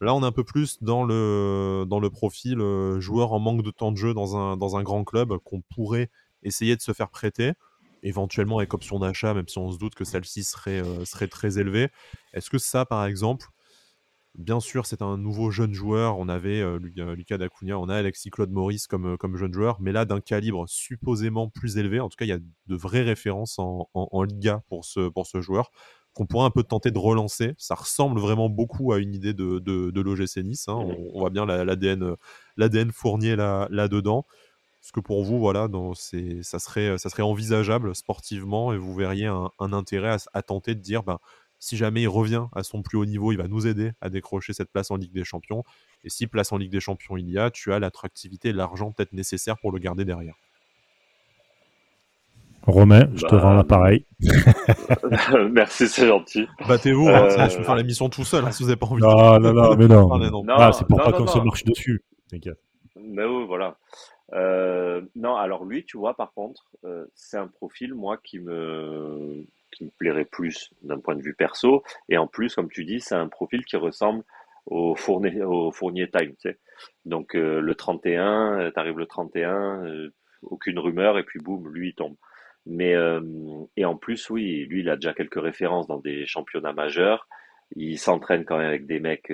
Là, on est un peu plus dans le, dans le profil euh, joueur en manque de temps de jeu dans un, dans un grand club qu'on pourrait essayer de se faire prêter, éventuellement avec option d'achat, même si on se doute que celle-ci serait, euh, serait très élevée. Est-ce que ça, par exemple, Bien sûr, c'est un nouveau jeune joueur. On avait euh, Lucas Dacunia, on a Alexis Claude Maurice comme, comme jeune joueur, mais là d'un calibre supposément plus élevé. En tout cas, il y a de vraies références en, en, Liga pour ce, pour ce joueur qu'on pourrait un peu tenter de relancer. Ça ressemble vraiment beaucoup à une idée de, de, de l'OGC Nice. Hein. On, voit bien l'ADN l'ADN Fournier là, là dedans. Est-ce que pour vous, voilà, ça, serait, ça serait envisageable sportivement et vous verriez un, intérêt à, tenter de dire, ben, si jamais il revient à son plus haut niveau, il va nous aider à décrocher cette place en Ligue des Champions. Et si place en Ligue des Champions il y a, tu as l'attractivité et l'argent peut-être nécessaire pour le garder derrière. Romain, je te rends l'appareil. [laughs] Merci, c'est gentil. Battez-vous, hein, euh, je peux faire l'émission tout seul hein, si vous n'avez pas envie. Non, non, non, mais non. [laughs] Ah, c'est pour pas qu'on se marche dessus. T'inquiète. Mais oui, voilà. Euh, non, alors lui, tu vois, par contre, euh, c'est un profil, moi, qui me qui me plairait plus d'un point de vue perso. Et en plus, comme tu dis, c'est un profil qui ressemble au Fournier, au Fournier Time. Tu sais. Donc euh, le 31, tu arrives le 31, euh, aucune rumeur, et puis boum, lui il tombe. Mais euh, et en plus, oui, lui il a déjà quelques références dans des championnats majeurs. Il s'entraîne quand même avec des mecs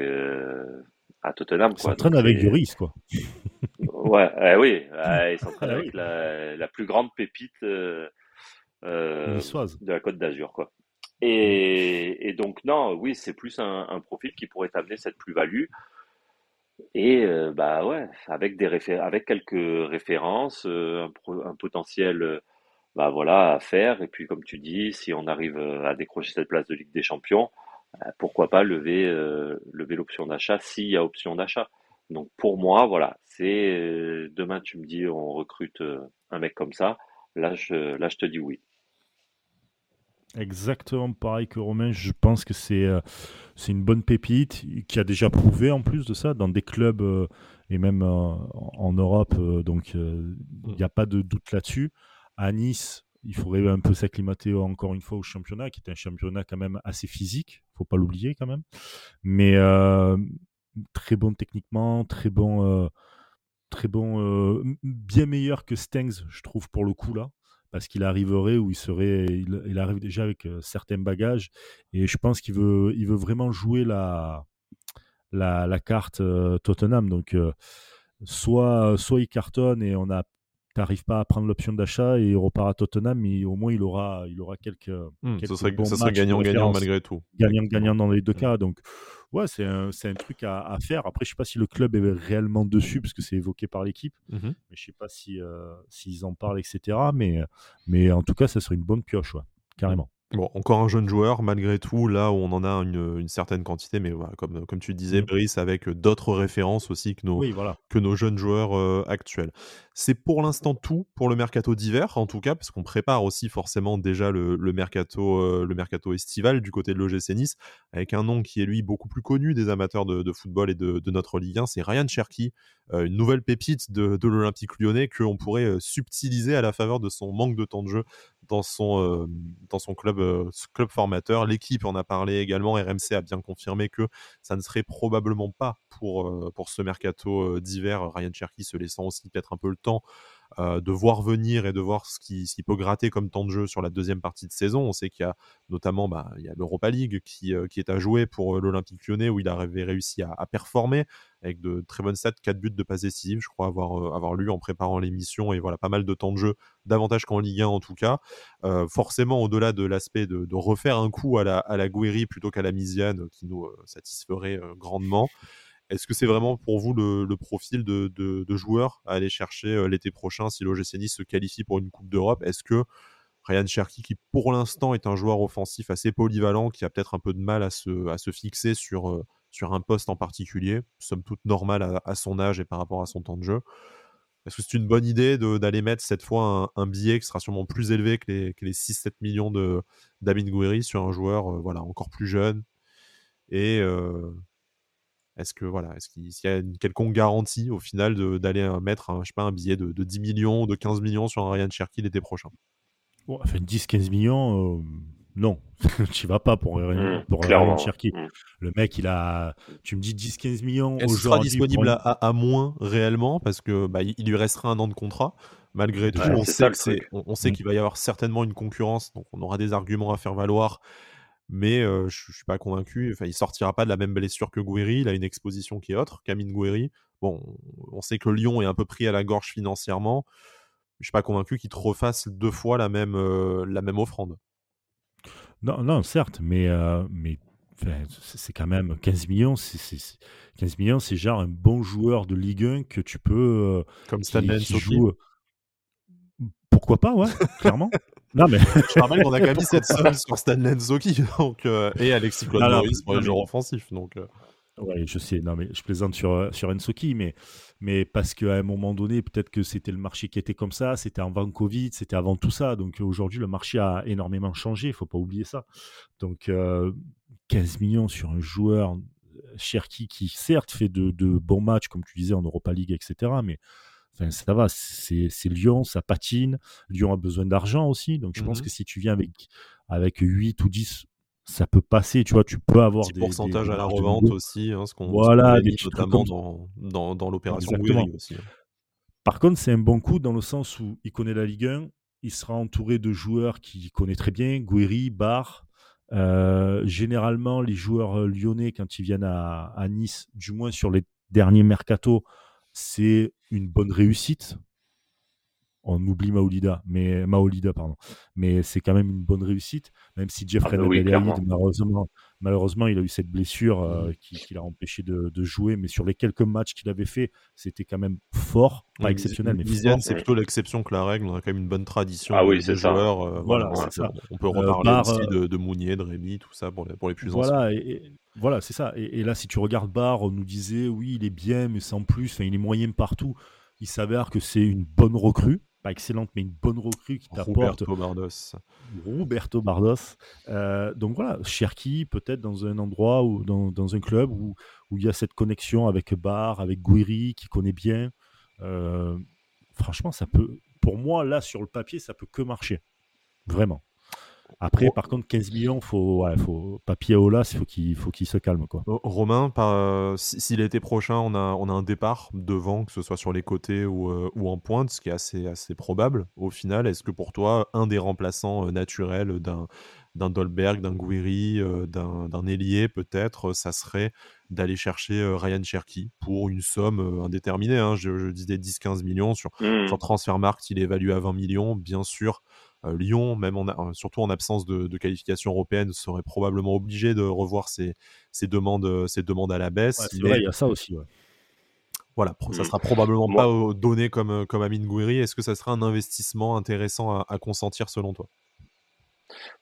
à Tottenham. Il s'entraîne avec du risque, quoi. [laughs] ouais, eh oui, il s'entraîne [laughs] ah avec la, la, plus grande pépite euh, de la Côte d'Azur, quoi. Et, donc non, oui, c'est plus un, profil qui pourrait amener cette plus-value. Et euh, bah ouais, avec des avec quelques références, euh, un, potentiel, bah voilà, à faire. Et puis comme tu dis, si on arrive à décrocher cette place de Ligue des Champions, pourquoi pas lever lever l'option d'achat s'il y a option d'achat. Donc pour moi, voilà, c'est demain tu me dis on recrute un mec comme ça, là je là je te dis oui. Exactement pareil que Romain. Je pense que c'est euh, c'est une bonne pépite qui a déjà prouvé en plus de ça dans des clubs euh, et même euh, en Europe. donc il n'y a pas de doute là-dessus. À Nice, il faudrait un peu s'acclimater encore une fois au championnat, qui est un championnat quand même assez physique. faut pas l'oublier quand même. Mais très bon techniquement, très bon, très bon, bien meilleur que Stengs, je trouve pour le coup là parce qu'il arriverait où il serait, il, arrive déjà avec euh, certains bagages et je pense qu'il veut, il veut vraiment jouer la, la, carte euh, Tottenham. Donc, euh, soit, soit il cartonne et on a n'arrive pas à prendre l'option d'achat et il repart à Tottenham, mais au moins il aura, il aura quelques. Mmh, ça serait, gagnant-gagnant malgré tout. Gagnant-gagnant dans les deux mmh. cas. Donc, ouais, c'est un, un, truc à, faire. Après, je sais pas si le club est réellement dessus, parce que c'est évoqué par l'équipe. Mmh mais je sais pas si, euh, s'ils en parlent, etc. Mais, mais en tout cas, ça serait une bonne pioche, ouais, carrément. Bon, encore un jeune joueur, malgré tout, là où on en a une, une certaine quantité, mais voilà, comme, comme tu disais, mmh. Brice, avec d'autres références aussi que nos, voilà. que nos jeunes joueurs euh, actuels. C'est pour l'instant tout pour le mercato d'hiver, en tout cas, parce qu'on prépare aussi forcément déjà le, le mercato, euh, le mercato estival du côté de l'OGC Nice, avec un nom qui est lui beaucoup plus connu des amateurs de, de football et de, de, notre Ligue 1, c'est Ryan Cherky, euh, une nouvelle pépite de, de l'Olympique lyonnais qu'on pourrait subtiliser à la faveur de son manque de temps de jeu dans son, club, formateur. L'équipe en a parlé également. RMC a bien confirmé que ça ne serait probablement pas pour, pour ce mercato d'hiver. Ryan Cherky se laissant aussi peut-être un peu le temps euh, de voir venir et de voir ce qui, peut gratter comme temps de jeu sur la deuxième partie de saison. On sait qu'il y a notamment bah, l'Europa League qui, euh, qui, est à jouer pour euh, l'Olympique lyonnais où il avait réussi à, performer avec de très bonnes stats, 4 buts de passes décisives, je crois avoir, lu en préparant l'émission et voilà pas mal de temps de jeu, davantage qu'en Ligue 1 en tout cas. forcément, au-delà de l'aspect de, refaire un coup à la, à plutôt qu'à la Misiane qui nous satisferait grandement. Est-ce que c'est vraiment pour vous le, profil de, joueur à aller chercher euh, l'été prochain si l'OGC se qualifie pour une Coupe d'Europe? Est-ce que Ryan Cherky, qui pour l'instant est un joueur offensif assez polyvalent, qui a peut-être un peu de mal à se, fixer sur, euh, sur un poste en particulier, somme toute normal à, son âge et par rapport à son temps de jeu Est-ce que c'est une bonne idée d'aller mettre cette fois un, billet qui sera sûrement plus élevé que les, les 6-7 millions d'Amin Gouiri sur un joueur euh, voilà, encore plus jeune est-ce que voilà, est-ce qu'il y a une quelconque garantie au final d'aller mettre un, je sais pas, un billet de, 10 millions ou de 15 millions sur un Ryan Cherky l'été prochain? Bon, enfin, 10-15 millions, euh, non, [laughs] tu vas pas pour, mmh, pour Ryan Cherky. Mmh. Le mec, il a, tu me dis 10-15 millions aujourd'hui. sera disponible à, moins réellement? Parce que bah, il lui restera un an de contrat. Malgré tout, on, sait on, sait mmh. qu'il va y avoir certainement une concurrence, donc on aura des arguments à faire valoir mais je suis pas convaincu. Enfin, il sortira pas de la même blessure que Gouiri. Il a une exposition qui est autre, Camille Gouiri. Bon, on sait que Lyon est un peu pris à la gorge financièrement. Je suis pas convaincu qu'il te refasse deux fois la même, la même offrande. Non, non, certes, mais, mais c'est quand même 15 millions. 15 millions, c'est genre un bon joueur de Ligue 1 que tu peux. Comme Stanley. Pourquoi pas, ouais, clairement. [laughs] Non, mais... Je rappelle qu'on a quand même mis cette somme sur Stanley Nzoki donc, euh, et Alexis Claude Maurice pour les joueurs offensifs. Donc, euh. Oui, je sais. Non, mais je plaisante sur, euh, sur mais, mais parce qu'à un moment donné, peut-être que c'était le marché qui était comme ça, c'était avant Covid, c'était avant tout ça. Donc aujourd'hui, le marché a énormément changé, il faut pas oublier ça. Donc 15 millions sur un joueur, Cherki, qui certes fait de, de bons matchs, comme tu disais, en Europa League, etc., mais ça va, c'est Lyon, ça patine. Lyon a besoin d'argent aussi. Donc, je pense mmh que si tu viens avec, avec 8 ou 10, ça peut passer. Tu vois, tu peux avoir des pourcentages à la revente aussi, hein, ce qu'on voilà, notamment dans, dans, dans l'opération aussi. Hein. Par contre, c'est un bon coup dans le sens où il connaît la Ligue 1. Il sera entouré de joueurs qu'il connaît très bien, Guéry, Barre. Euh, généralement, les joueurs euh, lyonnais, quand ils viennent à, à Nice, du moins sur les derniers mercato, c'est une bonne réussite. On oublie Maolida, mais Maolida, pardon. Mais c'est quand même une bonne réussite, même si Jeffrey ah bah malheureusement, malheureusement, il a eu cette blessure euh, mmh. qui, l'a empêché de, jouer. Mais sur les quelques matchs qu'il avait fait, c'était quand même fort, pas exceptionnel, mais fort. c'est plutôt l'exception que la règle. On a quand même une bonne tradition ah oui, de joueurs. Euh, voilà, ça. On peut euh, reparler aussi de, de, Mounier, de Rémi, tout ça pour les, pour les plus voilà, Et, voilà, c'est ça. Et, là, si tu regardes Barre, on nous disait oui, il est bien, mais sans plus. il est moyen partout il s'avère que c'est une bonne recrue, pas excellente, mais une bonne recrue qui t'apporte. Roberto Bardos. Roberto Bardos. Euh, donc voilà, Cherki, peut-être dans un endroit ou dans, un club où, où il y a cette connexion avec Bar, avec Guiri, qui connaît bien. Euh, franchement, ça peut. Pour moi, là, sur le papier, ça peut que marcher. Vraiment. Après, par contre, 15 millions, faut, ouais, faut papier au las, il faut qu'il faut qu'il se calme. Quoi. Romain, par, si, l'été prochain, on a, on a un départ devant, que ce soit sur les côtés ou, euh, ou en pointe, ce qui est assez, assez probable au final, est-ce que pour toi, un des remplaçants euh, naturels d'un d'un Dolberg, d'un Gouiri, d'un Elie peut-être, ça serait d'aller chercher Ryan Cherky pour une somme indéterminée. Hein. Je, disais 10-15 millions sur, mmh. sur Transfermarkt, il est évalué à 20 millions. Bien sûr, Lyon, même en, surtout en absence de, qualification européenne, serait probablement obligé de revoir ses, demandes, ses demandes à la baisse. c'est vrai, il y a ça aussi. Voilà, ça mmh. sera probablement pas donné comme, comme Amine Gouiri. Est-ce que ça sera un investissement intéressant à, consentir selon toi?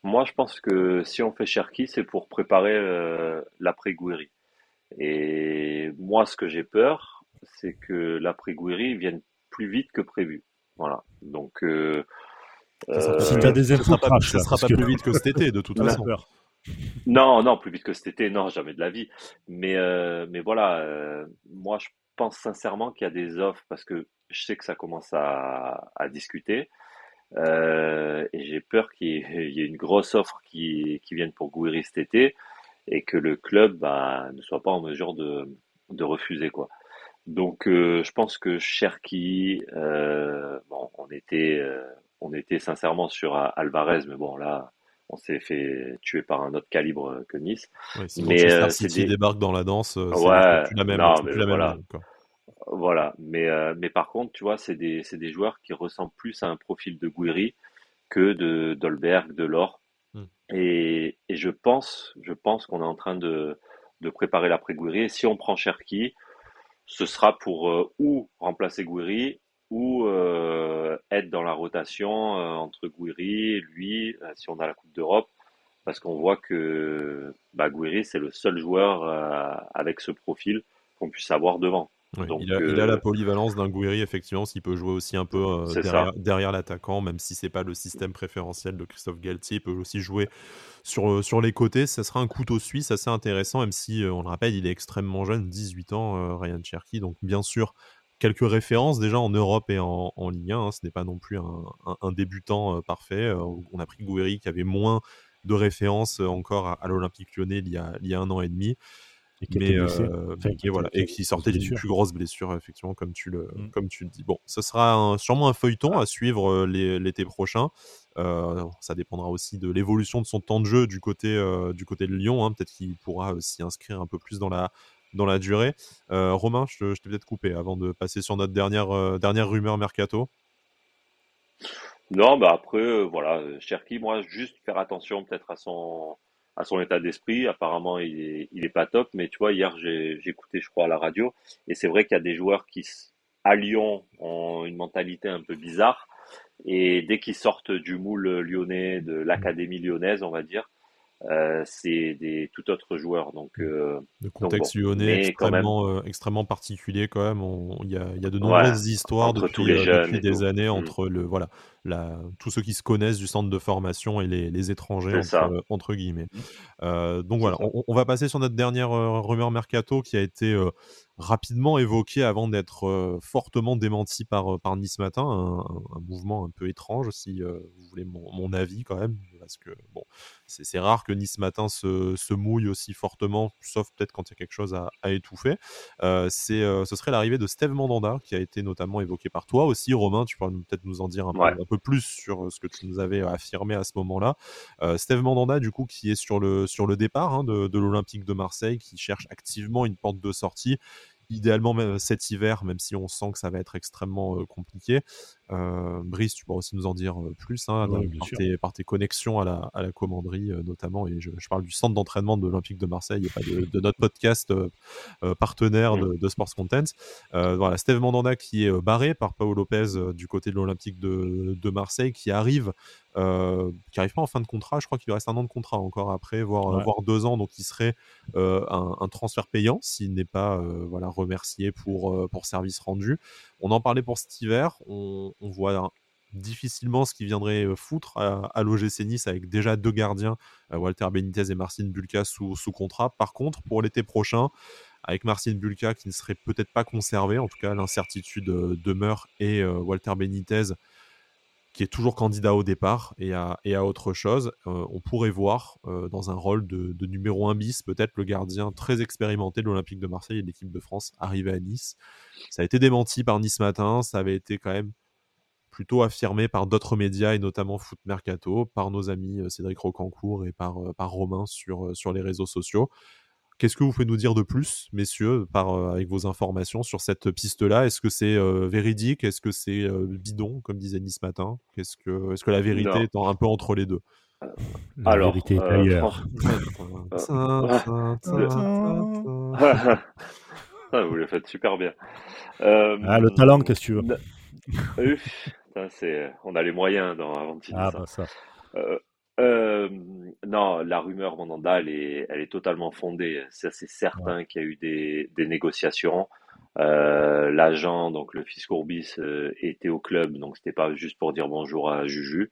Moi, je pense que si on fait Cherki, c'est pour préparer l'après Gouiri. Et moi, ce que j'ai peur, c'est que l'après Gouiri vienne plus vite que prévu. Voilà. Donc, euh, si tu as des infos, ça sera pas, plus vite que cet été, de toute [laughs] façon. Non, non, plus vite que cet été, non, jamais de la vie. Mais, euh, mais voilà, euh, moi, je pense sincèrement qu'il y a des offres parce que je sais que ça commence à, à discuter. Euh, et j'ai peur qu'il y, ait une grosse offre qui, qui vienne pour Gouiri cet été et que le club bah, ne soit pas en mesure de, de refuser quoi. Donc euh, je pense que Cherki, euh, bon, on était, euh, on était sincèrement sur Alvarez, mais bon là, on s'est fait tuer par un autre calibre que Nice. mais euh, City débarque dans la danse, ouais, plus la même, non, plus la voilà. même voilà, mais mais par contre, tu vois, c'est des c'est des joueurs qui ressemblent plus à un profil de Guiri que de Dolberg, de Lor. Hmm. Et, et je pense, je pense qu'on est en train de de préparer l'après Guiri. Et si on prend Cherki, ce sera pour euh, ou remplacer Guiri ou euh, être dans la rotation euh, entre Guiri et lui, si on a la Coupe d'Europe, parce qu'on voit que bah, Guiri, c'est le seul joueur avec ce profil qu'on puisse avoir devant. il, a, la polyvalence d'un Guiri, effectivement, s'il peut jouer aussi un peu derrière, l'attaquant, même si c'est pas le système préférentiel de Christophe Galtier, il peut aussi jouer sur, sur les côtés. Ça sera un couteau suisse assez intéressant, même si, on le rappelle, il est extrêmement jeune, 18 ans, Ryan Cherky. Donc, bien sûr, quelques références déjà en Europe et en, en Ligue 1. Hein. ce n'est pas non plus un, débutant parfait. on a pris Gouiri qui avait moins de références encore à, l'Olympique lyonnais il y, a, il y a un an et demi. Et qui, mais, voilà, et qui sortait d'une plus grosse blessure, effectivement, comme tu le, mmh. comme tu le dis. Bon, ce sera sûrement un feuilleton à suivre l'été prochain. ça dépendra aussi de l'évolution de son temps de jeu du côté, du côté de Lyon. Hein. Peut-être qu'il pourra s'y inscrire un peu plus dans la, dans la durée. Romain, je, t'ai peut-être coupé avant de passer sur notre dernière, dernière rumeur mercato. Non, bah après, voilà, Cherki, moi, juste faire attention peut-être à son, à son état d'esprit. Apparemment, il est, il est pas top, mais tu vois, hier, écouté, je crois, à la radio, et c'est vrai qu'il y a des joueurs qui, à Lyon, ont une mentalité un peu bizarre, et dès qu'ils sortent du moule lyonnais, de l'académie lyonnaise, on va dire, euh, c'est des tout autres joueurs. Donc, euh, le contexte lyonnais extrêmement, euh, extrêmement particulier quand même. Il y a, y a, de nombreuses histoires depuis, depuis des années mm. entre le voilà la, tous ceux qui se connaissent du centre de formation et les, les étrangers entre, entre, guillemets. Mm. donc voilà, on, on, va passer sur notre dernière rumeur mercato qui a été rapidement évoqué avant d'être euh, fortement démenti par, euh, par Nice Matin, un, mouvement un peu étrange, si euh, vous voulez mon, avis quand même, parce que bon, c'est rare que Nice Matin se, se, mouille aussi fortement, sauf peut-être quand il y a quelque chose à, à étouffer. c'est ce serait l'arrivée de Steve Mandanda, qui a été notamment évoqué par toi aussi, Romain, tu pourrais peut-être nous en dire un, peu, un, peu, plus sur ce que tu nous avais affirmé à ce moment-là. Steve Mandanda, du coup, qui est sur le, départ hein, de, l'Olympique de Marseille, qui cherche activement une porte de sortie idéalement cet hiver, même si on sent que ça va être extrêmement compliqué. Brice, tu pourras aussi nous en dire plus, hein, par, tes, connexions à la, à la commanderie notamment, et je, parle du centre d'entraînement de l'Olympique de Marseille et pas de, notre podcast partenaire mmh. de, Sports Content. voilà, Steve Mandanda qui est barré par Paolo Lopez du côté de l'Olympique de, de, Marseille, qui arrive euh, qui arrive pas en fin de contrat. Je crois qu'il lui reste un an de contrat encore après, voire, voire deux ans. Donc il serait euh, un, transfert payant s'il n'est pas euh, voilà, remercié pour, pour service rendu. On en parlait pour cet hiver. On, voit difficilement ce qui viendrait foutre à, à l'OGC avec déjà deux gardiens, Walter Benitez et Marcin Bulka sous, contrat. Par contre, pour l'été prochain, avec Marcin Bulka qui ne serait peut-être pas conservé, en tout cas l'incertitude demeure, et Walter Benitez qui est toujours candidat au départ et à, autre chose. Euh, on pourrait voir euh, dans un rôle de, numéro 1 bis, peut-être le gardien très expérimenté de l'Olympique de Marseille et de l'équipe de France arrivé à Nice. Ça a été démenti par Nice matin, ça avait été quand même plutôt affirmé par d'autres médias et notamment Foot Mercato, par nos amis Cédric Rocancourt et par, Romain sur les réseaux sociaux. Qu'est-ce que vous pouvez nous dire de plus, messieurs, par, avec vos informations sur cette piste-là? Est-ce que c'est véridique? Est-ce que c'est bidon, comme disait Nice matin? Est-ce que, est que la vérité est un peu entre les deux? La Alors, vérité est ailleurs. vous le faites super bien. ah, le talent, qu'est-ce que tu veux? On a les moyens dans, avant de ah, Bah ça. Euh, non, la rumeur Mandanda, elle est, elle est totalement fondée. C'est certain qu'il y a eu des, des négociations. Euh, L'agent, donc le fils Courbis, euh, était au club, donc c'était pas juste pour dire bonjour à Juju.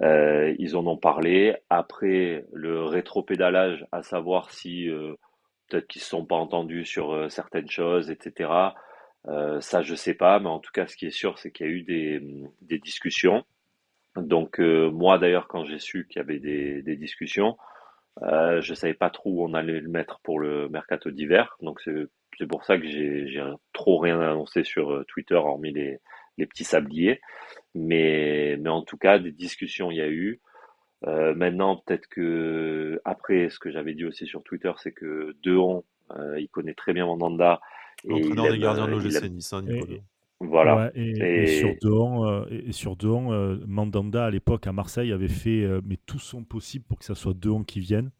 Ils en ont parlé. Après, le rétropédalage, à savoir si peut-être qu'ils se sont pas entendus sur certaines choses, etc. ça, je sais pas, mais en tout cas, ce qui est sûr, c'est qu'il y a eu des, des discussions. Donc euh, moi d'ailleurs quand j'ai su qu'il y avait des, des discussions, euh, je savais pas trop où on allait le mettre pour le mercato d'hiver. Donc c'est pour ça que j'ai trop rien annoncé sur euh, Twitter hormis les, les petits sabliers. Mais, mais en tout cas des discussions il y a eu. Euh, maintenant peut-être que après ce que j'avais dit aussi sur Twitter c'est que Dehon euh, il connaît très bien Mandanda. L'entraîneur des gardiens de l'OGC Nice, hein, voilà. et, sur Dehon, euh, et sur euh, Mandanda à l'époque à Marseille avait fait euh, mais tout son possible pour que ça soit Dehon qui vienne.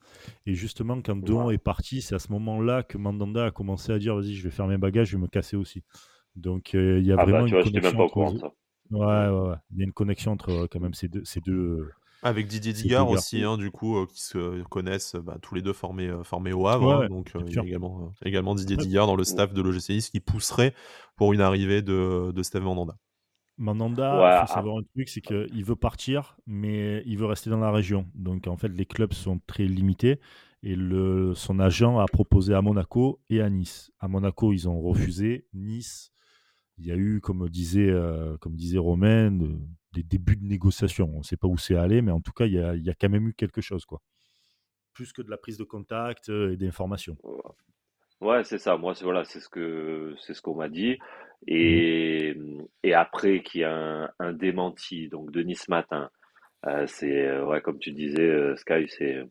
Et justement, quand Dehon est parti, c'est à ce moment-là que Mandanda a commencé à dire vas-y, je vais faire mes bagages, je vais me casser aussi. Donc il y a ah bah, vraiment une connexion. Entre... Ouais, ouais, ouais, Il y a une connexion entre quand même ces deux, ces deux, avec Didier Digard aussi, hein, du coup, euh, qui se connaissent bah, tous les deux formés, euh, formés au Havre. Hein, donc, euh, il y a également, également Didier Digard dans le staff de l'OGC qui pousserait pour une arrivée de, de Steve Mandanda. Mandanda, il faut savoir un truc, c'est qu'il veut partir, mais il veut rester dans la région. Donc, en fait, les clubs sont très limités. Et le, son agent a proposé à Monaco et à Nice. À Monaco, ils ont refusé. Nice, il y a eu, comme disait, comme disait Romain, des débuts de négociation. On ne sait pas où c'est allé, mais en tout cas, il y a, y a, quand même eu quelque chose. quoi. Plus que de la prise de contact euh, et d'informations. Ouais, c'est ça. Moi, c'est voilà, c'est ce que c'est ce qu'on m'a dit. Et, et après qu'il y a un, un, démenti, donc Denis ce matin, euh, c'est euh, ouais, comme tu disais, Sky, c'est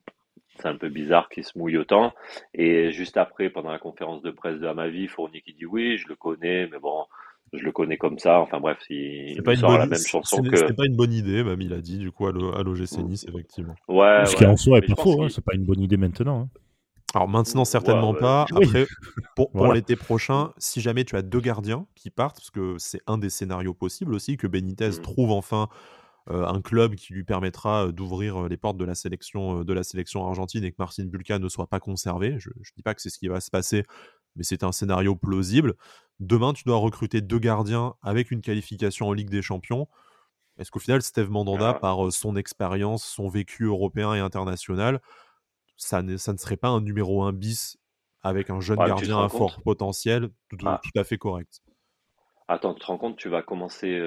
c'est un peu bizarre qu'il se mouille autant. Et juste après, pendant la conférence de presse de Amavi, Fournier qui dit oui, je le connais, mais bon, je le connais comme ça. Enfin bref, il, il sort la même chanson que. C'était pas une bonne idée, même il a dit du coup à l'OGC Nice, effectivement. Ouais. Ce qui en soi est pas faux, hein, c'est pas une bonne idée maintenant. Hein. Alors maintenant certainement pas. Après, pour, pour l'été prochain, si jamais tu as deux gardiens qui partent, parce que c'est un des scénarios possibles aussi, que Benitez mm. trouve enfin euh, un club qui lui permettra euh, d'ouvrir euh, les portes de la sélection de la sélection argentine et que Marcin Bulka ne soit pas conservé. Je, ne dis pas que c'est ce qui va se passer, mais c'est un scénario plausible. Demain, tu dois recruter deux gardiens avec une qualification en Ligue des Champions. Est-ce qu'au final, Steve Mandanda, ah. par son expérience, son vécu européen et international, ça ne, ça ne serait pas un numéro 1 bis avec un jeune gardien à fort potentiel ah. tout, à fait correct Attends, tu te rends compte, tu vas commencer.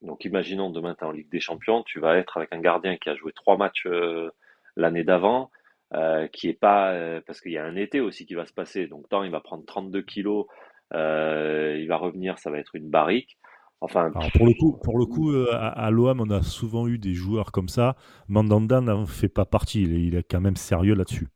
donc, imaginons demain, tu es en Ligue des Champions, tu vas être avec un gardien qui a joué trois matchs l'année d'avant, euh, qui est pas euh, parce qu'il y a un été aussi qui va se passer. Donc tant il va prendre 32 kilos, euh, il va revenir, ça va être une barrique. Enfin, pour le coup, pour le coup, à, à l'OM, on a souvent eu des joueurs comme ça. Mandanda n'en fait pas partie. il est quand même sérieux là-dessus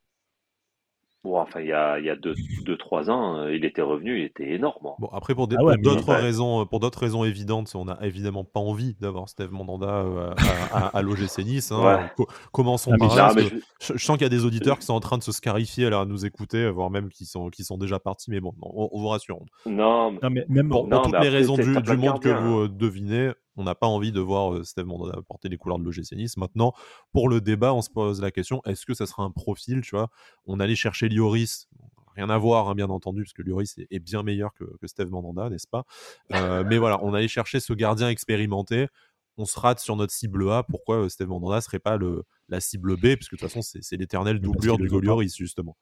enfin, il y a 2-3 deux, deux, trois ans, euh, il était revenu, il était énorme. Hein. Bon, après, pour ah d'autres raisons, euh, pour d'autres raisons évidentes, on n'a évidemment pas envie d'avoir Steve Mandanda euh, à, à, l'OGC Nice. Hein. commençons ah, par là. je... sens qu'il y a des auditeurs qui sont en train de se scarifier à nous écouter, voire même qui sont, qui sont déjà partis. Mais bon, on, vous rassure. Non, mais même pour, toutes les raisons du, du monde que vous devinez, on n'a pas envie de voir euh, Steve Mandanda porter les couleurs de l'OGC Nice. Maintenant, pour le débat, on se pose la question est-ce que ça sera un profil Tu vois, on allait chercher Lioris. Rien à voir, hein, bien entendu, parce que Lioris est, bien meilleur que, Steve Mandanda, n'est-ce pas? Euh, Mais voilà, on allait chercher ce gardien expérimenté. On se rate sur notre cible A. Pourquoi euh, Steve Mandanda serait pas le, la cible B? Puisque de toute façon, c'est l'éternelle doublure du Lioris, justement.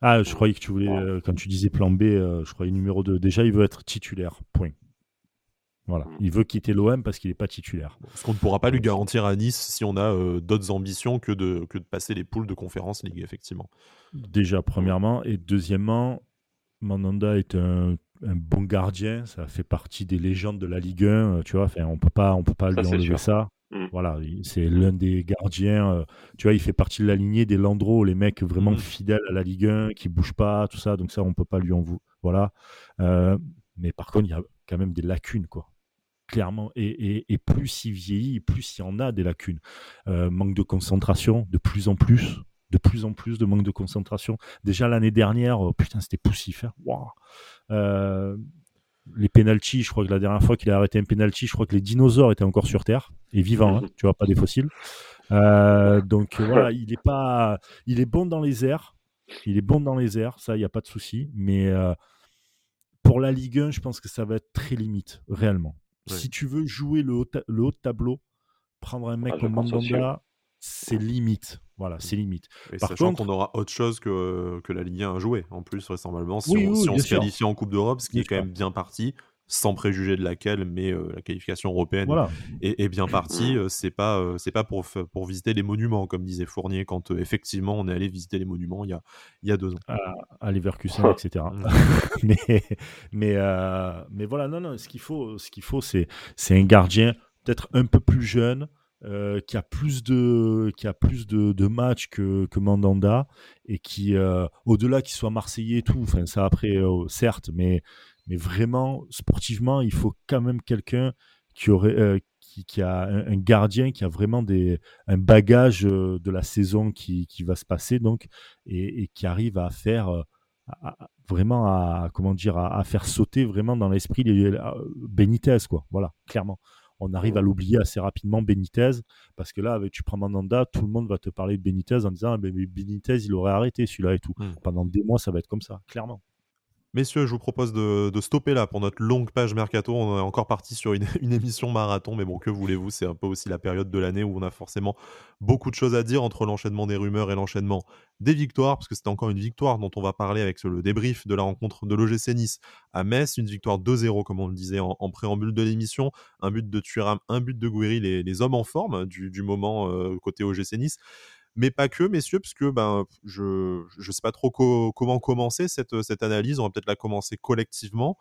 Ah, je croyais que tu voulais, quand tu disais plan B, je croyais numéro 2. Déjà, il veut être titulaire. Point. Voilà. Mm. Il veut quitter l'OM parce qu'il n'est pas titulaire. Ce qu'on ne pourra pas lui garantir à Nice si on a euh, d'autres ambitions que de, que de passer les poules de conférence Ligue, effectivement. Déjà, premièrement. Et deuxièmement, Mandanda est un, un bon gardien, ça fait partie des légendes de la Ligue 1, tu vois. Enfin, on peut pas, on peut pas lui enlever ça. Mm. Voilà, c'est l'un des gardiens. Euh, tu vois, il fait partie de la lignée des Landreau, les mecs vraiment mm. fidèles à la Ligue 1, qui bougent pas, tout ça. Donc ça, on peut pas lui en vous. Voilà. Euh, mais par contre, il y a quand même des lacunes, quoi. Clairement. Et, plus il vieillit, plus il y en a des lacunes. Euh, manque de concentration, de plus en plus. De plus en plus de manque de concentration. Déjà l'année dernière, oh, putain, c'était poussif. Hein. Wow les penalties, je crois que la dernière fois qu'il a arrêté un penalty, je crois que les dinosaures étaient encore sur Terre et vivants, hein, tu vois, pas des fossiles. Euh, donc voilà, il est pas, il est bon dans les airs, il est bon dans les airs, ça, il n'y a pas de souci. Mais euh, pour la Ligue 1, je pense que ça va être très limite, réellement. Si tu veux jouer le haut, le haut tableau, prendre un mec ah, comme Mandanda, c'est limite. Voilà, c'est limite. Et Par sachant qu'on aura autre chose que, que la Ligue 1 à jouer, en plus, vraisemblablement, si on, si on se qualifie en Coupe d'Europe, ce qui est quand même bien parti, sans préjuger de laquelle, mais euh, la qualification européenne est, bien partie. Euh, c'est pas, euh, c'est pas pour, pour visiter les monuments, comme disait Fournier, quand effectivement on est allé visiter les monuments il y a, il y a deux ans. À, à Leverkusen, etc. [laughs] mais, mais, mais voilà, non, non, ce qu'il faut, ce qu'il faut c'est, c'est un gardien peut-être un peu plus jeune, euh, qui a plus de qui a plus de, de matchs que, que Mandanda et qui euh, au-delà qu'il soit marseillais et tout enfin ça après euh, certes mais mais vraiment sportivement il faut quand même quelqu'un qui aurait qui, qui, a un, gardien qui a vraiment des un bagage de la saison qui, qui va se passer donc et, et qui arrive à faire vraiment à comment dire à, à, faire sauter vraiment dans l'esprit Benitez quoi. Voilà clairement. On arrive à l'oublier assez rapidement Benitez parce que là tu prends Mandanda tout le monde va te parler de Benitez en disant ah, Benitez il aurait arrêté celui-là et tout. Hmm. pendant des mois ça va être comme ça clairement Messieurs, je vous propose de, stopper là pour notre longue page mercato. On est encore parti sur [laughs] une, émission marathon, mais bon, que voulez-vous? C'est un peu aussi la période de l'année où on a forcément beaucoup de choses à dire entre l'enchaînement des rumeurs et l'enchaînement des victoires, parce que c'était encore une victoire dont on va parler avec le débrief de la rencontre de l'OGC Nice à Metz, une victoire 2-0, comme on le disait en, préambule de l'émission, un but de Thuram, un but de Gouiri, les, hommes en forme du, moment euh, côté OGC Nice mais pas que, messieurs, parce que ben, je ne sais pas trop comment commencer cette, cette analyse. On va peut-être la commencer collectivement.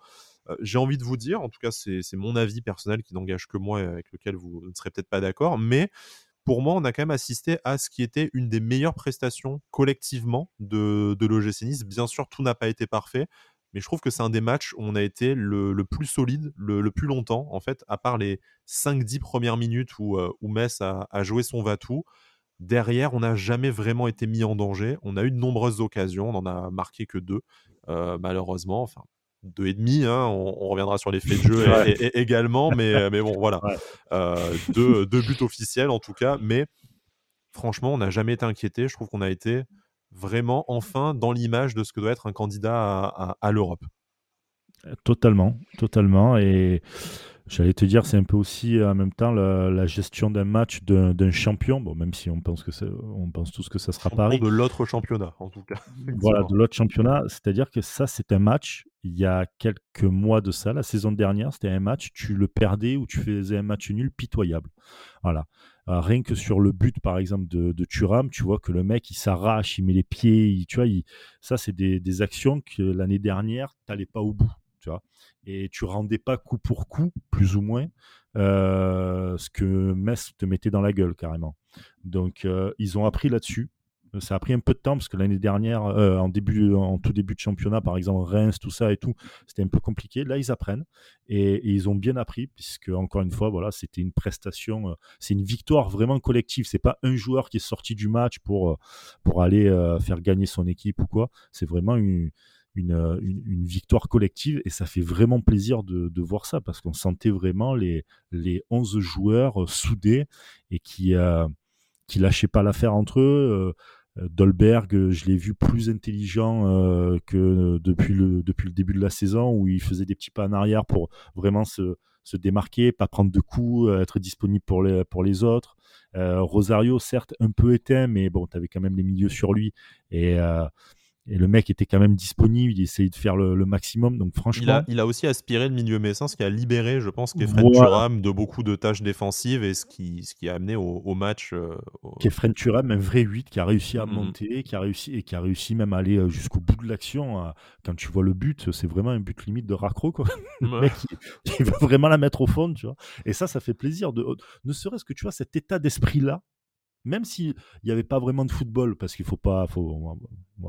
Euh, j'ai envie de vous dire, en tout cas, c'est mon avis personnel qui n'engage que moi et avec lequel vous ne serez peut-être pas d'accord, mais pour moi, on a quand même assisté à ce qui était une des meilleures prestations collectivement de, de l'OGC Nice. Bien sûr, tout n'a pas été parfait, mais je trouve que c'est un des matchs où on a été le, plus solide, le, plus longtemps, en fait, à part les 5-10 premières minutes où, euh, où Metz a, a joué son va-tout. Derrière, on n'a jamais vraiment été mis en danger. On a eu de nombreuses occasions, on n'en a marqué que deux, euh, malheureusement. Enfin, deux et demi. Hein, on, reviendra sur les faits de jeu [laughs] également, mais, euh, mais bon, voilà. Euh, deux, buts officiels en tout cas. Mais franchement, on n'a jamais été inquiété. Je trouve qu'on a été vraiment enfin dans l'image de ce que doit être un candidat à, à l'Europe. Totalement, totalement. Et J'allais te dire, c'est un peu aussi en même temps la, gestion d'un match d'un champion. Bon, même si on pense que on pense tous que ça sera Paris. De l'autre championnat, en tout cas. [laughs] Voilà, de l'autre championnat. C'est-à-dire que ça, c'est un match. Il y a quelques mois de ça, la saison dernière, c'était un match. Tu le perdais ou tu faisais un match nul pitoyable. Voilà. rien que sur le but, par exemple, de, de Thuram, tu vois que le mec, il s'arrache, il met les pieds, tu vois, ça, c'est des, des actions que l'année dernière, tu n'allais pas au bout Et tu rendais pas coup pour coup, plus ou moins, euh, ce que Metz te mettait dans la gueule carrément. Donc euh, ils ont appris là-dessus. Ça a pris un peu de temps parce que l'année dernière, euh, en tout début de championnat, par exemple Reims, tout ça et tout, c'était un peu compliqué. Là, ils apprennent et, ils ont bien appris puisque encore une fois, voilà, c'était une prestation, c'est une victoire vraiment collective. C'est pas un joueur qui est sorti du match pour pour aller faire gagner son équipe ou quoi. C'est vraiment une euh, une, victoire collective et ça fait vraiment plaisir de, voir ça parce qu'on sentait vraiment les, les 11 joueurs euh, soudés et qui, euh, qui lâchaient pas l'affaire entre eux. Dolberg, je l'ai vu plus intelligent que depuis le, depuis le début de la saison où il faisait des petits pas en arrière pour vraiment se, se démarquer, pas prendre de coups, être disponible pour les, pour les autres. Rosario, certes, un peu éteint, mais bon, tu avais quand même les milieux sur lui. Et, et le mec était quand même disponible, il essayait de faire le, maximum. Donc franchement, il a, il a, aussi aspiré le milieu messin, ce qui a libéré, je pense, Kefren Turam de beaucoup de tâches défensives et ce qui, ce qui a amené au, match. Euh, Kefren Turam, un vrai 8 qui a réussi à mm. monter, qui a réussi et qui a réussi même à aller euh, jusqu'au bout de l'action. Quand tu vois le but, c'est vraiment un but limite de raccro quoi. [laughs] le mec, il, veut vraiment la mettre au fond, tu vois. Et ça, ça fait plaisir de, ne serait-ce que tu vois cet état d'esprit là même s'il n'y avait pas vraiment de football, parce qu'il faut pas, faut,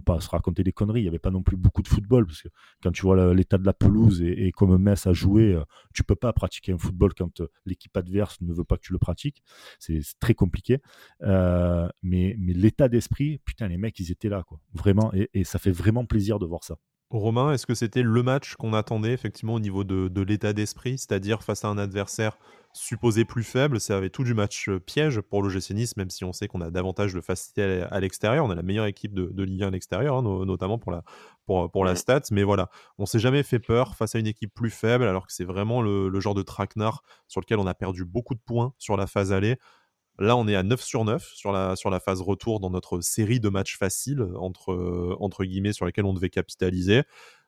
pas se raconter des conneries, il n'y avait pas non plus beaucoup de football, parce que quand tu vois l'état de la pelouse et, comme Metz a joué, euh, tu peux pas pratiquer un football quand euh, l'équipe adverse ne veut pas que tu le pratiques, c'est très compliqué. Euh, mais, mais l'état d'esprit, putain, les mecs, ils étaient là, quoi, vraiment, et, ça fait vraiment plaisir de voir ça. Romain, est-ce que c'était le match qu'on attendait effectivement au niveau de, de l'état d'esprit, c'est-à-dire face à un adversaire supposé plus faible. Ça avait tout du match euh, piège pour le GC Nice, même si on sait qu'on a davantage de facilité à l'extérieur. On a la meilleure équipe de, de Ligue 1 à l'extérieur, hein, notamment pour la, pour, pour la stat. Mais voilà, on s'est jamais fait peur face à une équipe plus faible, alors que c'est vraiment le, genre de traquenard sur lequel on a perdu beaucoup de points sur la phase aller. Là, on est à 9 sur 9 sur la, sur la phase retour dans notre série de matchs faciles, entre, entre guillemets, sur lesquels on devait capitaliser.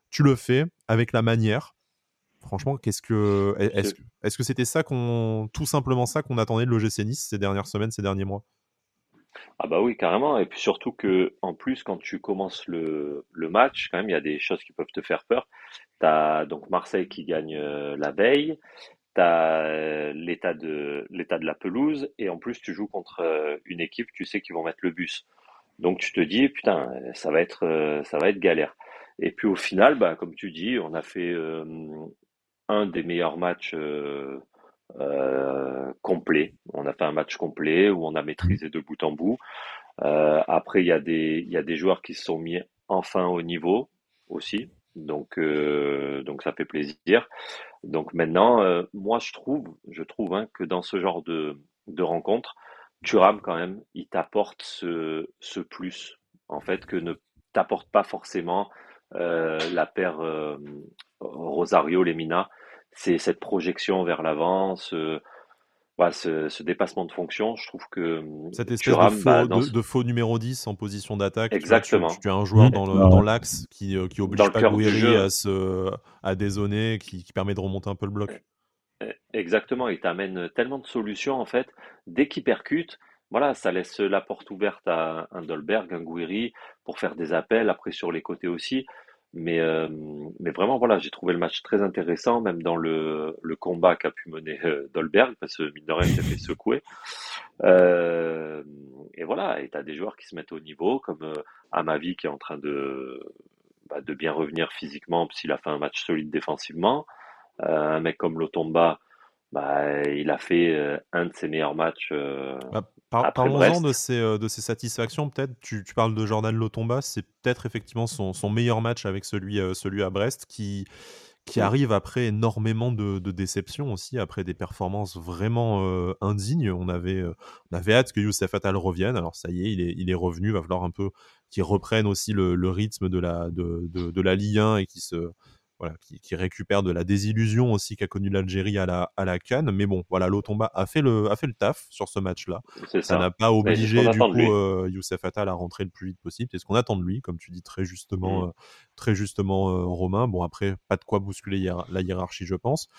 Tu le fais avec la manière, Franchement, qu'est-ce que est-ce que c'était ça qu'on tout simplement ça qu'on attendait de l'OGC Nice ces dernières semaines, ces derniers mois? Ah bah oui, carrément. Et puis surtout que en plus, quand tu commences le, le match, quand même, il y a des choses qui peuvent te faire peur. Tu as donc Marseille qui gagne euh, la veille, tu as euh, l'état de l'état de la pelouse, et en plus tu joues contre euh, une équipe, tu sais qu'ils vont mettre le bus. Donc tu te dis putain, ça va être ça va être galère. Et puis au final, bah, comme tu dis, on a fait un des meilleurs matchs euh, euh, complets. On a fait un match complet où on a maîtrisé de bout en bout. Euh, après, il y, a des, il y a des joueurs qui se sont mis enfin au niveau aussi. Donc, donc ça fait plaisir. Donc maintenant, moi je trouve, je trouve hein, que dans ce genre de, de rencontre, Thuram quand même, il t'apporte ce, ce plus en fait que ne t'apporte pas forcément la paire Rosario Lemina c'est cette projection vers l'avant, ce, ce, dépassement de fonction, je trouve que hum, cette espèce de, faux, bah, de, faux, numéro 10 en position d'attaque. Exactement. Tu, as un joueur mmh. dans l'axe qui, euh, qui oblige pas Gouiri à, se, à dézoner, qui, qui, permet de remonter un peu le bloc. Eh, eh, exactement, il t'amène tellement de solutions en fait. Dès qu'il percute, voilà, ça laisse la porte ouverte à un Dolberg, un Gouiri pour faire des appels, après sur les côtés aussi. Mais, euh, mais vraiment, voilà, j'ai trouvé le match très intéressant, même dans le, le combat qu'a pu mener euh, Dolberg, parce que mine de rien, il s'est fait secouer. Euh, et voilà, et tu as des joueurs qui se mettent au niveau, comme euh, Amavi qui est en train de, bah, de bien revenir physiquement, s'il a fait un match solide défensivement. un mec comme Lotomba, bah, il a fait euh, un de ses meilleurs matchs. Euh, bah, Parlons-en de ses, euh, de ses satisfactions, peut-être. Tu, tu, parles de Jordan Lotomba, c'est peut-être effectivement son, son, meilleur match avec celui, celui à Brest qui, qui arrive après énormément de, de déceptions aussi, après des performances vraiment indignes. On avait, on avait hâte que Youssef Attal revienne. Alors ça y est, il est, il est revenu. Il va falloir un peu qu'il reprenne aussi le, le, rythme de la, de, de, de la Ligue 1 et qu'il se qui, récupère de la désillusion aussi qu'a connu l'Algérie à la, à la Cannes. Mais bon, voilà, l'Otomba a fait le, a fait le taf sur ce match-là. Ça n'a pas obligé du coup euh, Youssef Attal à rentrer le plus vite possible. C'est ce qu'on attend de lui, comme tu dis très justement, mmh. euh, très justement euh, Romain. Bon après, pas de quoi bousculer la hiérarchie, je pense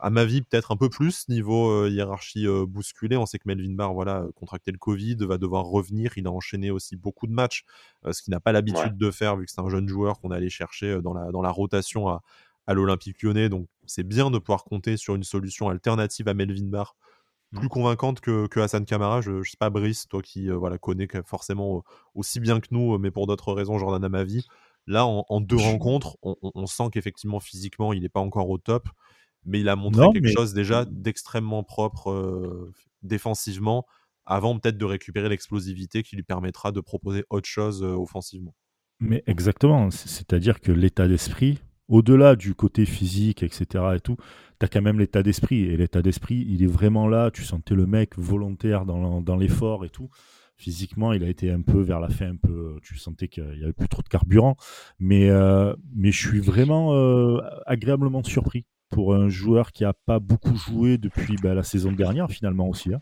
à ma vie, peut-être un peu plus niveau hiérarchie bousculée. On sait que Melvin Barr, voilà, contracté le Covid, va devoir revenir. Il a enchaîné aussi beaucoup de matchs, ce qu'il n'a pas l'habitude de faire vu que c'est un jeune joueur qu'on allait chercher dans la, dans la rotation à, à l'Olympique lyonnais. Donc c'est bien de pouvoir compter sur une solution alternative à Melvin Barr plus mmh. convaincante que, que Hassan Kamara. Je, ne sais pas, Brice, toi qui voilà, connais forcément aussi bien que nous, mais pour d'autres raisons, Jordan Amavi. Là, en, en deux rencontres, on, on sent qu'effectivement, physiquement, il n'est pas encore au top mais il a montré quelque chose déjà d'extrêmement propre euh, défensivement avant peut-être de récupérer l'explosivité qui lui permettra de proposer autre chose euh, offensivement. Mais exactement, c'est-à-dire que l'état d'esprit, au-delà du côté physique, etc. et tout, tu as quand même l'état d'esprit. Et l'état d'esprit, il est vraiment là. Tu sentais le mec volontaire dans l'effort et tout. Physiquement, il a été un peu vers la fin, un peu. Tu sentais qu'il n'y avait plus trop de carburant. Mais, euh, mais je suis vraiment agréablement surpris pour un joueur qui n'a pas beaucoup joué depuis bah, la saison dernière finalement aussi, hein,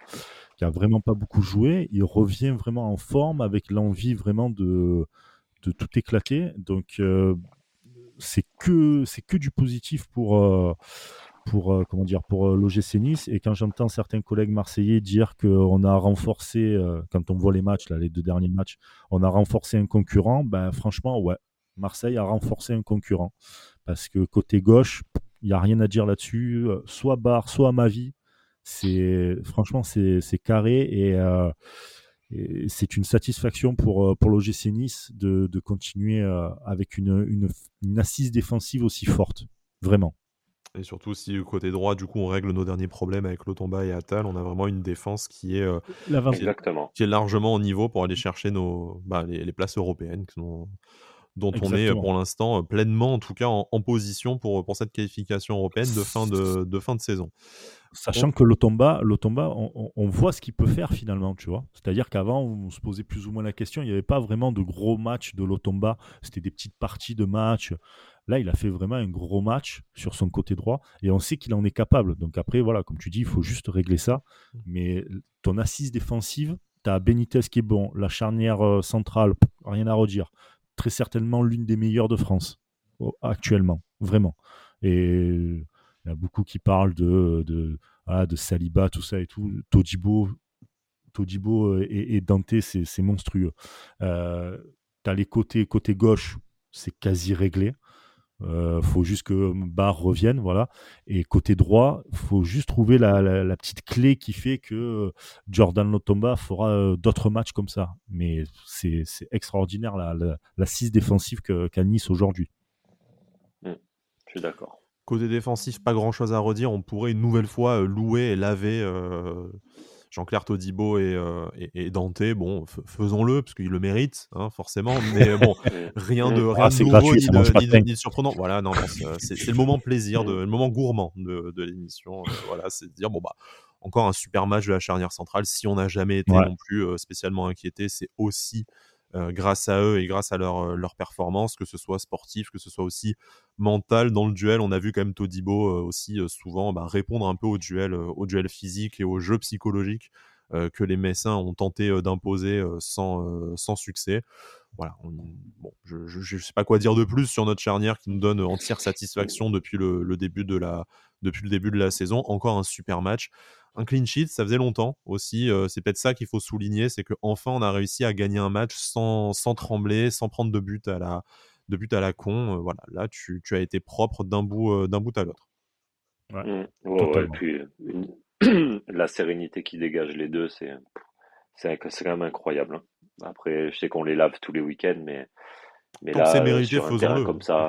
qui a vraiment pas beaucoup joué. Il revient vraiment en forme avec l'envie vraiment de, tout éclater. Donc, c'est que, que du positif pour pour comment dire pour l'OGC Nice et quand j'entends certains collègues marseillais dire qu'on a renforcé quand on voit les matchs là les deux derniers matchs on a renforcé un concurrent ben franchement ouais Marseille a renforcé un concurrent parce que côté gauche il n'y a rien à dire là-dessus. Soit Bar soit Mavi c'est franchement c'est carré et, c'est une satisfaction pour pour l'OGC Nice de, de continuer avec une, une, une assise défensive aussi forte. Vraiment. Et surtout, si côté droit, du coup, on règle nos derniers problèmes avec Lotomba et Atal, on a vraiment une défense qui est, euh, qui, est largement au niveau pour aller chercher nos, bah, les, places européennes dont, on est pour l'instant euh, pleinement, en tout cas, en, position pour, pour cette qualification européenne de fin de, [laughs] de, fin de saison. Sachant que l'Otomba, on, on, voit ce qu'il peut faire finalement, tu vois. C'est-à-dire qu'avant, on se posait plus ou moins la question, il n'y avait pas vraiment de gros matchs de l'Otomba, c'était des petites parties de matchs. Là, il a fait vraiment un gros match sur son côté droit et on sait qu'il en est capable. Donc après, voilà, comme tu dis, il faut juste régler ça. Mmh. Mais ton assise défensive, tu as Benitez qui est bon, la charnière euh, centrale, rien à redire. Très certainement l'une des meilleures de France actuellement, vraiment. Et il y a beaucoup qui parlent de, de, de Saliba, tout ça et tout. Todibo, Todibo et, Dante, c'est monstrueux. Euh, tu as les côtés, côté gauche, c'est quasi réglé. Euh, faut juste que Barr revienne, voilà. Et côté droit, faut juste trouver la, petite clé qui fait que Jordan Lotomba fera euh, d'autres matchs comme ça. Mais c'est extraordinaire la, la, 6 défensive qu'a Nice aujourd'hui. Mmh, je suis d'accord. Côté défensif, pas grand chose à redire. On pourrait une nouvelle fois euh, louer et laver Jean-Claire Todibo et, euh, et, Dante, bon, faisons-le, parce qu'ils le méritent, hein, forcément, mais bon, [laughs] rien de, rien de nouveau ni, de, surprenant. Voilà, non, c'est le moment plaisir, de, le moment gourmand de, de l'émission. Euh, voilà, c'est de dire, bon, bah, encore un super match de la charnière centrale. Si on n'a jamais été non plus euh, spécialement inquiété, c'est aussi euh, grâce à eux et grâce à leur, euh, leur performance, que ce soit sportif, que ce soit aussi mental dans le duel. On a vu quand même Todibo euh, aussi souvent bah, répondre un peu au duel, au duel physique et au jeu psychologique que les Messins ont tenté d'imposer sans, sans succès. Voilà, bon, je ne sais pas quoi dire de plus sur notre charnière qui nous donne entière satisfaction depuis le, début de la, depuis le début de la saison. Encore un super match un clean sheet, ça faisait longtemps aussi. Euh, c'est peut-être ça qu'il faut souligner, c'est qu'enfin on a réussi à gagner un match sans, sans trembler, sans prendre de but à la, de but à la con. Euh, voilà, là tu, tu, as été propre d'un bout, euh, d'un bout à l'autre. Ouais, mmh. puis [clears throat] la sérénité qui dégage les deux, c'est, c'est, quand même incroyable. Hein. Après, je sais qu'on les lave tous les week-ends, mais, mais là, c'est mérité, faisons-le. Comme ça,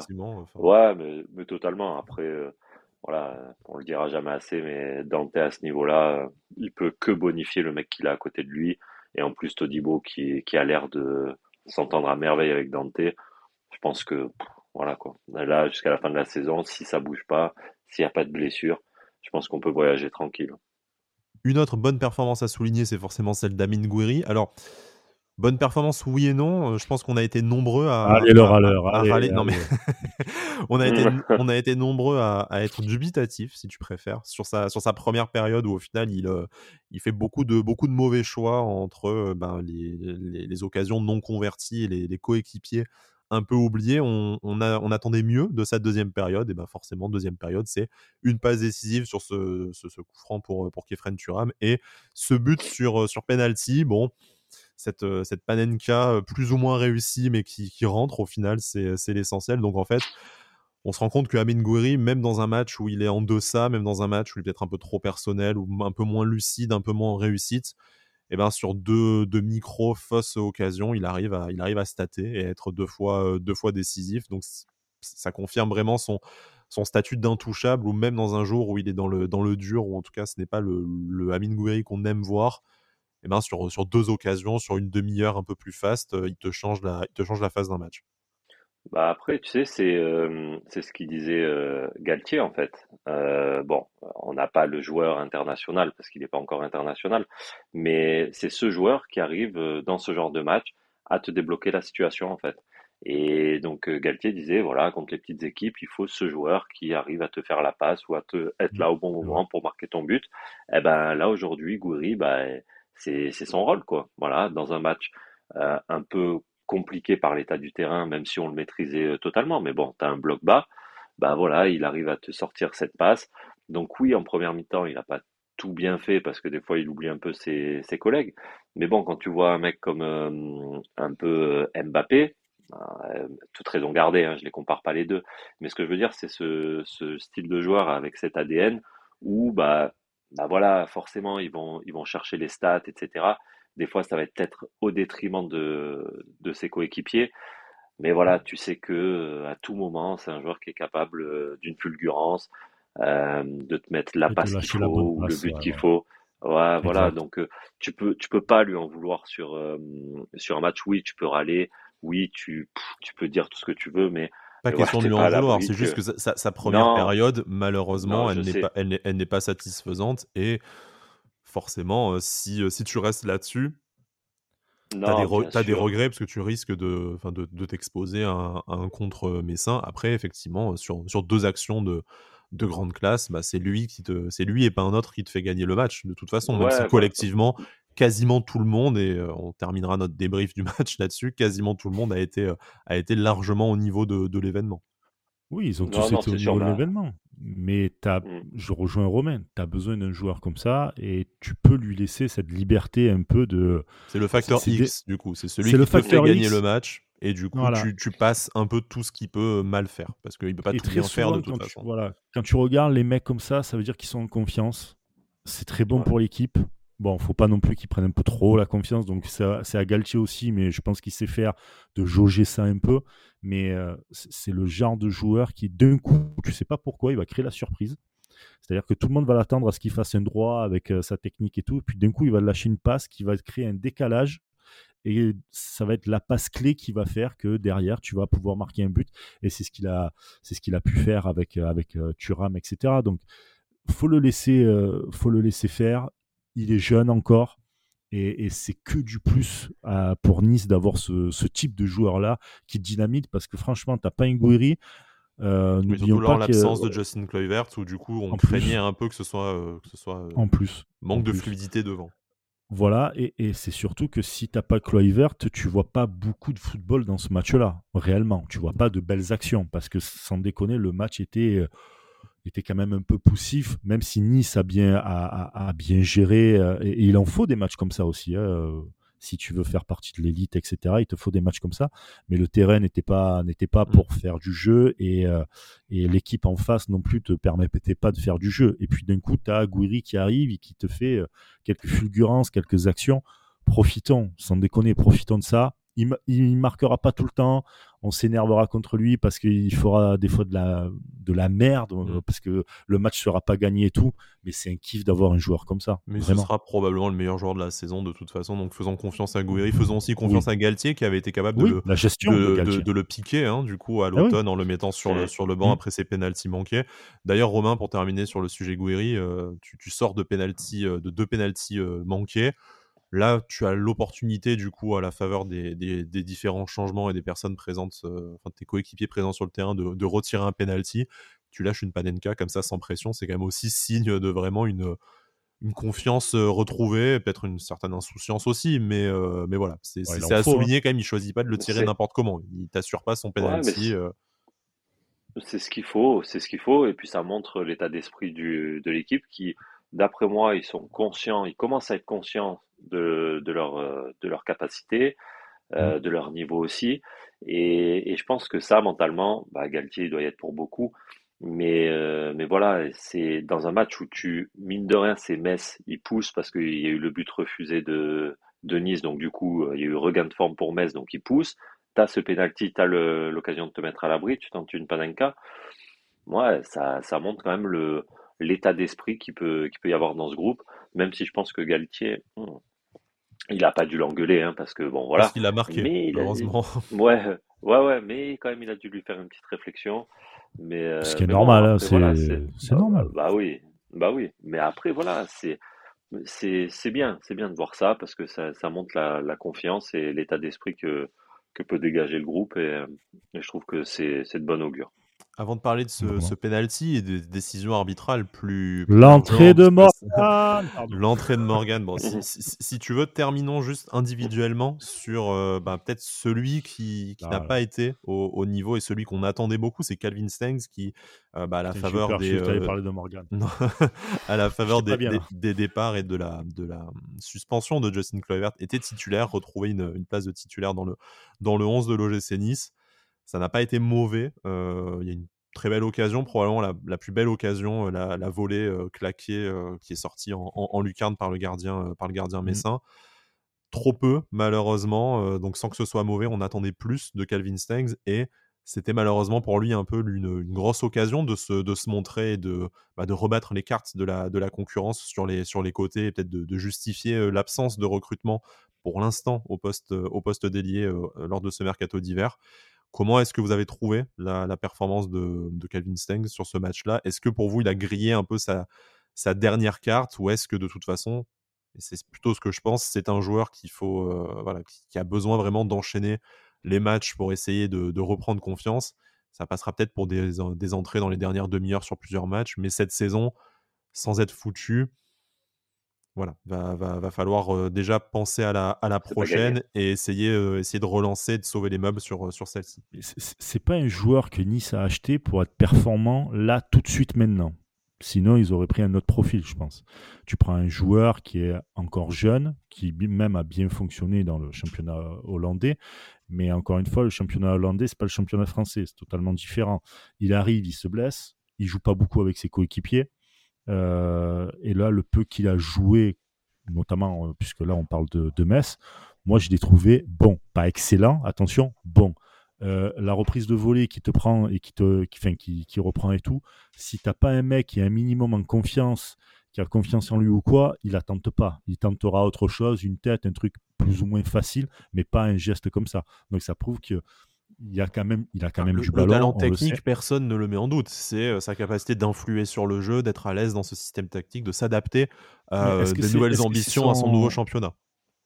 ouais, mais, mais, totalement. Après voilà, on le dira jamais assez, mais Dante à ce niveau-là, il peut que bonifier le mec qu'il a à côté de lui. Et en plus, Todibo qui, qui a l'air de s'entendre à merveille avec Dante. Je pense que, voilà quoi. Là, jusqu'à la fin de la saison, si ça bouge pas, s'il n'y a pas de blessure, je pense qu'on peut voyager tranquille. Une autre bonne performance à souligner, c'est forcément celle d'Amin Gouiri. Alors, Bonne performance, oui et non. Euh, je pense qu'on a été nombreux à. Allez, leur à l'heure. Non, mais [laughs] on, a été, on a été nombreux à, être dubitatifs, si tu préfères, sur sa, sur sa première période où au final il, euh, il fait beaucoup de, beaucoup de mauvais choix entre euh, ben, les, les, occasions non converties et les, coéquipiers un peu oubliés. On, on, a, on attendait mieux de sa deuxième période. Et ben forcément, deuxième période, c'est une passe décisive sur ce, ce, ce coup franc pour, pour Kefren Turam et ce but sur, sur penalty. Bon cette, euh, cette Panenka euh, plus ou moins réussie, mais qui, rentre au final, c'est l'essentiel. Donc en fait, on se rend compte que Amin Gouiri, même dans un match où il est en deçà, même dans un match où il est peut-être un peu trop personnel, ou un peu moins lucide, un peu moins réussite, eh ben sur deux, deux micro fausses occasions, il arrive à, il arrive à stater et être deux fois, euh, décisif. Donc ça confirme vraiment son, statut d'intouchable, ou même dans un jour où il est dans le, dans le dur, ou en tout cas ce n'est pas le, le Amin Gouiri qu'on aime voir, et eh ben sur, sur deux occasions, sur une demi-heure un peu plus fast, il te change la, il te change la phase d'un match. Bah après, tu sais, c'est c'est ce qu'il disait Galtier en fait. bon, on n'a pas le joueur international parce qu'il n'est pas encore international, mais c'est ce joueur qui arrive dans ce genre de match à te débloquer la situation en fait. Et donc Galtier disait voilà contre les petites équipes il faut ce joueur qui arrive à te faire la passe ou à te être là au bon moment pour marquer ton but. Et eh ben là aujourd'hui Gouiri bah c'est son rôle, quoi. Voilà, dans un match euh, un peu compliqué par l'état du terrain, même si on le maîtrisait totalement. Mais bon, tu as un bloc bas, bah voilà, il arrive à te sortir cette passe. Donc oui, en première mi-temps, il n'a pas tout bien fait parce que des fois, il oublie un peu ses, ses collègues. Mais bon, quand tu vois un mec comme un peu Mbappé, euh, toute raison gardée, hein, je les compare pas les deux. Mais ce que je veux dire, c'est ce, ce, style de joueur avec cet ADN où, bah, bah voilà, forcément, ils vont, ils vont chercher les stats, etc. Des fois, ça va être peut-être au détriment de, de ses coéquipiers. Mais voilà, tu sais que euh, à tout moment, c'est un joueur qui est capable euh, d'une fulgurance, euh, de te mettre la passe qu'il faut ou le but qu'il faut. Ouais, voilà, donc tu peux tu peux pas lui en vouloir sur sur un match. Oui, tu peux râler, oui, tu, tu peux dire tout ce que tu veux, mais. Pas question de lui en vouloir, c'est juste que sa, première période, malheureusement, elle n'est pas, elle pas satisfaisante et forcément, euh, si, euh, si tu restes là-dessus, tu as, des, regrets parce que tu risques de, de, de t'exposer à, un contre Messin. Après, effectivement, sur, sur deux actions de, de grande classe, bah, c'est lui qui te, c'est lui et pas un autre qui te fait gagner le match. De toute façon, même si collectivement, quasiment tout le monde, et euh, on terminera notre débrief du [laughs] match là-dessus, quasiment tout le monde a été, euh, a été largement au niveau de, l'événement. Oui, ils ont tous été au niveau de l'événement. Mais as, mmh. je rejoins Romain, tu as besoin d'un joueur comme ça et tu peux lui laisser cette liberté un peu de. C'est le facteur X, du coup. C'est celui qui le te fait gagner le match. Et du coup, tu, passes un peu tout ce qu'il peut mal faire. Parce qu'il ne peut pas tout bien faire de toute façon. voilà, quand tu regardes les mecs comme ça, ça veut dire qu'ils sont en confiance. C'est très bon pour l'équipe. Bon, faut pas non plus qu'il prenne un peu trop la confiance, donc c'est à Galtier aussi, mais je pense qu'il sait faire de jauger ça un peu. Mais euh, c'est le genre de joueur qui, d'un coup, tu sais pas pourquoi, il va créer la surprise. C'est-à-dire que tout le monde va l'attendre à ce qu'il fasse un droit avec euh, sa technique et tout, puis d'un coup, il va lâcher une passe qui va créer un décalage et ça va être la passe clé qui va faire que derrière tu vas pouvoir marquer un but et c'est ce qu'il a c'est ce qu'il a pu faire avec avec euh, Thuram etc donc faut le laisser faut le laisser faire il est jeune encore. Et, c'est que du plus pour Nice d'avoir ce, type de joueur-là qui dynamite parce que franchement, tu n'as pas une Euh, N'oublions pas l'absence de Justin Kluivert où du coup on craignait un peu que ce soit, euh, que ce soit en plus manque de fluidité devant. Voilà, et, c'est surtout que si tu n'as pas Kluivert, tu vois pas beaucoup de football dans ce match-là, réellement. Tu vois pas de belles actions parce que sans déconner, le match était euh, était quand même un peu poussif, même si Nice a bien, a, bien géré. Euh, et, il en faut des matchs comme ça aussi. Hein, euh, si tu veux faire partie de l'élite, etc., il te faut des matchs comme ça. Mais le terrain n'était pas, n'était pas mm. pour faire du jeu et, euh, et l'équipe en face non plus te permettait pas de faire du jeu. Et puis d'un coup, tu as Gouiri qui arrive et qui te fait quelques fulgurances, quelques actions. Profitons, sans déconner, profitons de ça il, il marquera pas tout le temps. On s'énervera contre lui parce qu'il fera des fois de la, de la merde, euh, mm. parce que le match sera pas gagné et tout. Mais c'est un kiff d'avoir un joueur comme ça. Mais ce sera probablement le meilleur joueur de la saison de toute façon. Donc faisons confiance à Gouiri, faisons aussi confiance à Galtier qui avait été capable de, le, la gestion de, le piquer hein, du coup à ah l'automne en le mettant sur, le, sur le banc mm. après ses pénalties manqués. D'ailleurs, Romain, pour terminer sur le sujet Gouiri, euh, tu, sors de, penalty, euh, de deux pénalties manqués. Là, tu as l'opportunité, du coup, à la faveur des, différents changements et des personnes présentes, euh, enfin, tes coéquipiers présents sur le terrain, de, retirer un penalty. Tu lâches une panenka comme ça sans pression. C'est quand même aussi signe de vraiment une, une confiance euh, retrouvée, peut-être une certaine insouciance aussi, mais, euh, mais voilà, c'est à hein. souligner quand même. Il choisit pas de le tirer n'importe comment. Il t'assure pas son penalty. c'est ce qu'il faut, c'est ce qu'il faut, et puis ça montre l'état d'esprit de l'équipe qui, d'après moi, ils sont conscients, ils commencent à être conscients de, de, leur, euh, de leur capacité, euh, mmh. de leur niveau aussi. Et, et, je pense que ça, mentalement, bah, Galtier doit y être pour beaucoup. Mais, euh, mais voilà, c'est dans un match où tu, mine de rien, c'est Metz, il pousse parce qu'il y a eu le but refusé de, de Nice, donc du coup, il y a eu regain de forme pour Metz, donc il pousse. Tu as ce pénalty, tu as l'occasion de te mettre à l'abri, tu tentes une panenka. Ouais, ça, ça montre quand même le, l'état d'esprit qui peut, qui peut y avoir dans ce groupe, même si je pense que Galtier, hmm, il n'a pas dû l'engueuler, hein, parce que bon, voilà. Parce qu'il a marqué, mais heureusement. Ouais, ouais, ouais, mais quand même, il a dû lui faire une petite réflexion. Mais, euh, Ce qui est normal, hein, c'est normal. Bah, bah, oui, bah oui. Mais après, voilà, c'est c'est bien, c'est bien de voir ça parce que ça, ça montre la, la confiance et l'état d'esprit que, que peut dégager le groupe et, et je trouve que c'est de bon augure. Avant de parler de ce, ce penalty et des décisions arbitrales plus. [laughs] L'entrée de Morgan L'entrée de Morgan. Bon, [laughs] si, tu veux, terminons juste individuellement sur euh, bah, peut-être celui qui, qui n'a pas été au, niveau et celui qu'on attendait beaucoup, c'est Calvin Stangs qui, euh, bah, à la faveur des. Euh... parler de Morgan. [laughs] à la faveur des, des, départs et de la, de la suspension de Justin Kluivert, était titulaire, retrouvait une, une, place de titulaire dans le, dans le 11 de l'OGC Nice ça n'a pas été mauvais. Il y a une très belle occasion, probablement la, plus belle occasion, la, volée euh, claquée qui est sortie en, lucarne par le gardien, par le gardien mmh. messin. Trop peu, malheureusement. donc sans que ce soit mauvais, on attendait plus de Calvin Stangs et c'était malheureusement pour lui un peu une, grosse occasion de se, de se montrer et de, bah, de rebattre les cartes de la, de la concurrence sur les, sur les côtés et peut-être de, justifier l'absence de recrutement pour l'instant au poste, au poste délié lors de ce mercato d'hiver. Comment est-ce que vous avez trouvé la, performance de, Calvin Stengs sur ce match-là? Est-ce que pour vous, il a grillé un peu sa, dernière carte ou est-ce que de toute façon, c'est plutôt ce que je pense, c'est un joueur euh, qui, a besoin vraiment d'enchaîner les matchs pour essayer de, reprendre confiance? Ça passera peut-être pour des, entrées dans les dernières demi-heures sur plusieurs matchs, mais cette saison, sans être foutu, voilà, va, va, falloir déjà penser à la, à la prochaine et essayer, essayer de relancer, de sauver les meubles sur, sur celle-ci. C'est pas un joueur que Nice a acheté pour être performant là, tout de suite, maintenant. Sinon, ils auraient pris un autre profil, je pense. Tu prends un joueur qui est encore jeune, qui même a bien fonctionné dans le championnat hollandais, mais encore une fois, le championnat hollandais, c'est pas le championnat français, c'est totalement différent. Il arrive, il se blesse, il joue pas beaucoup avec ses coéquipiers et là, le peu qu'il a joué, notamment euh, puisque là on parle de, de Metz, moi je l'ai trouvé bon, pas excellent, attention, bon. Euh, la reprise de volée qui te prend et qui te qui, qui, qui reprend et tout, si t'as pas un mec qui a un minimum en confiance, qui a confiance en lui ou quoi, il attente pas. Il tentera autre chose, une tête, un truc plus ou moins facile, mais pas un geste comme ça. Donc ça prouve que il a quand même, il a quand même du ballon. Le talent technique, personne ne le met en doute. C'est euh, sa capacité d'influer sur le jeu, d'être à l'aise dans ce système tactique, de s'adapter à euh, des nouvelles ambitions à son nouveau championnat.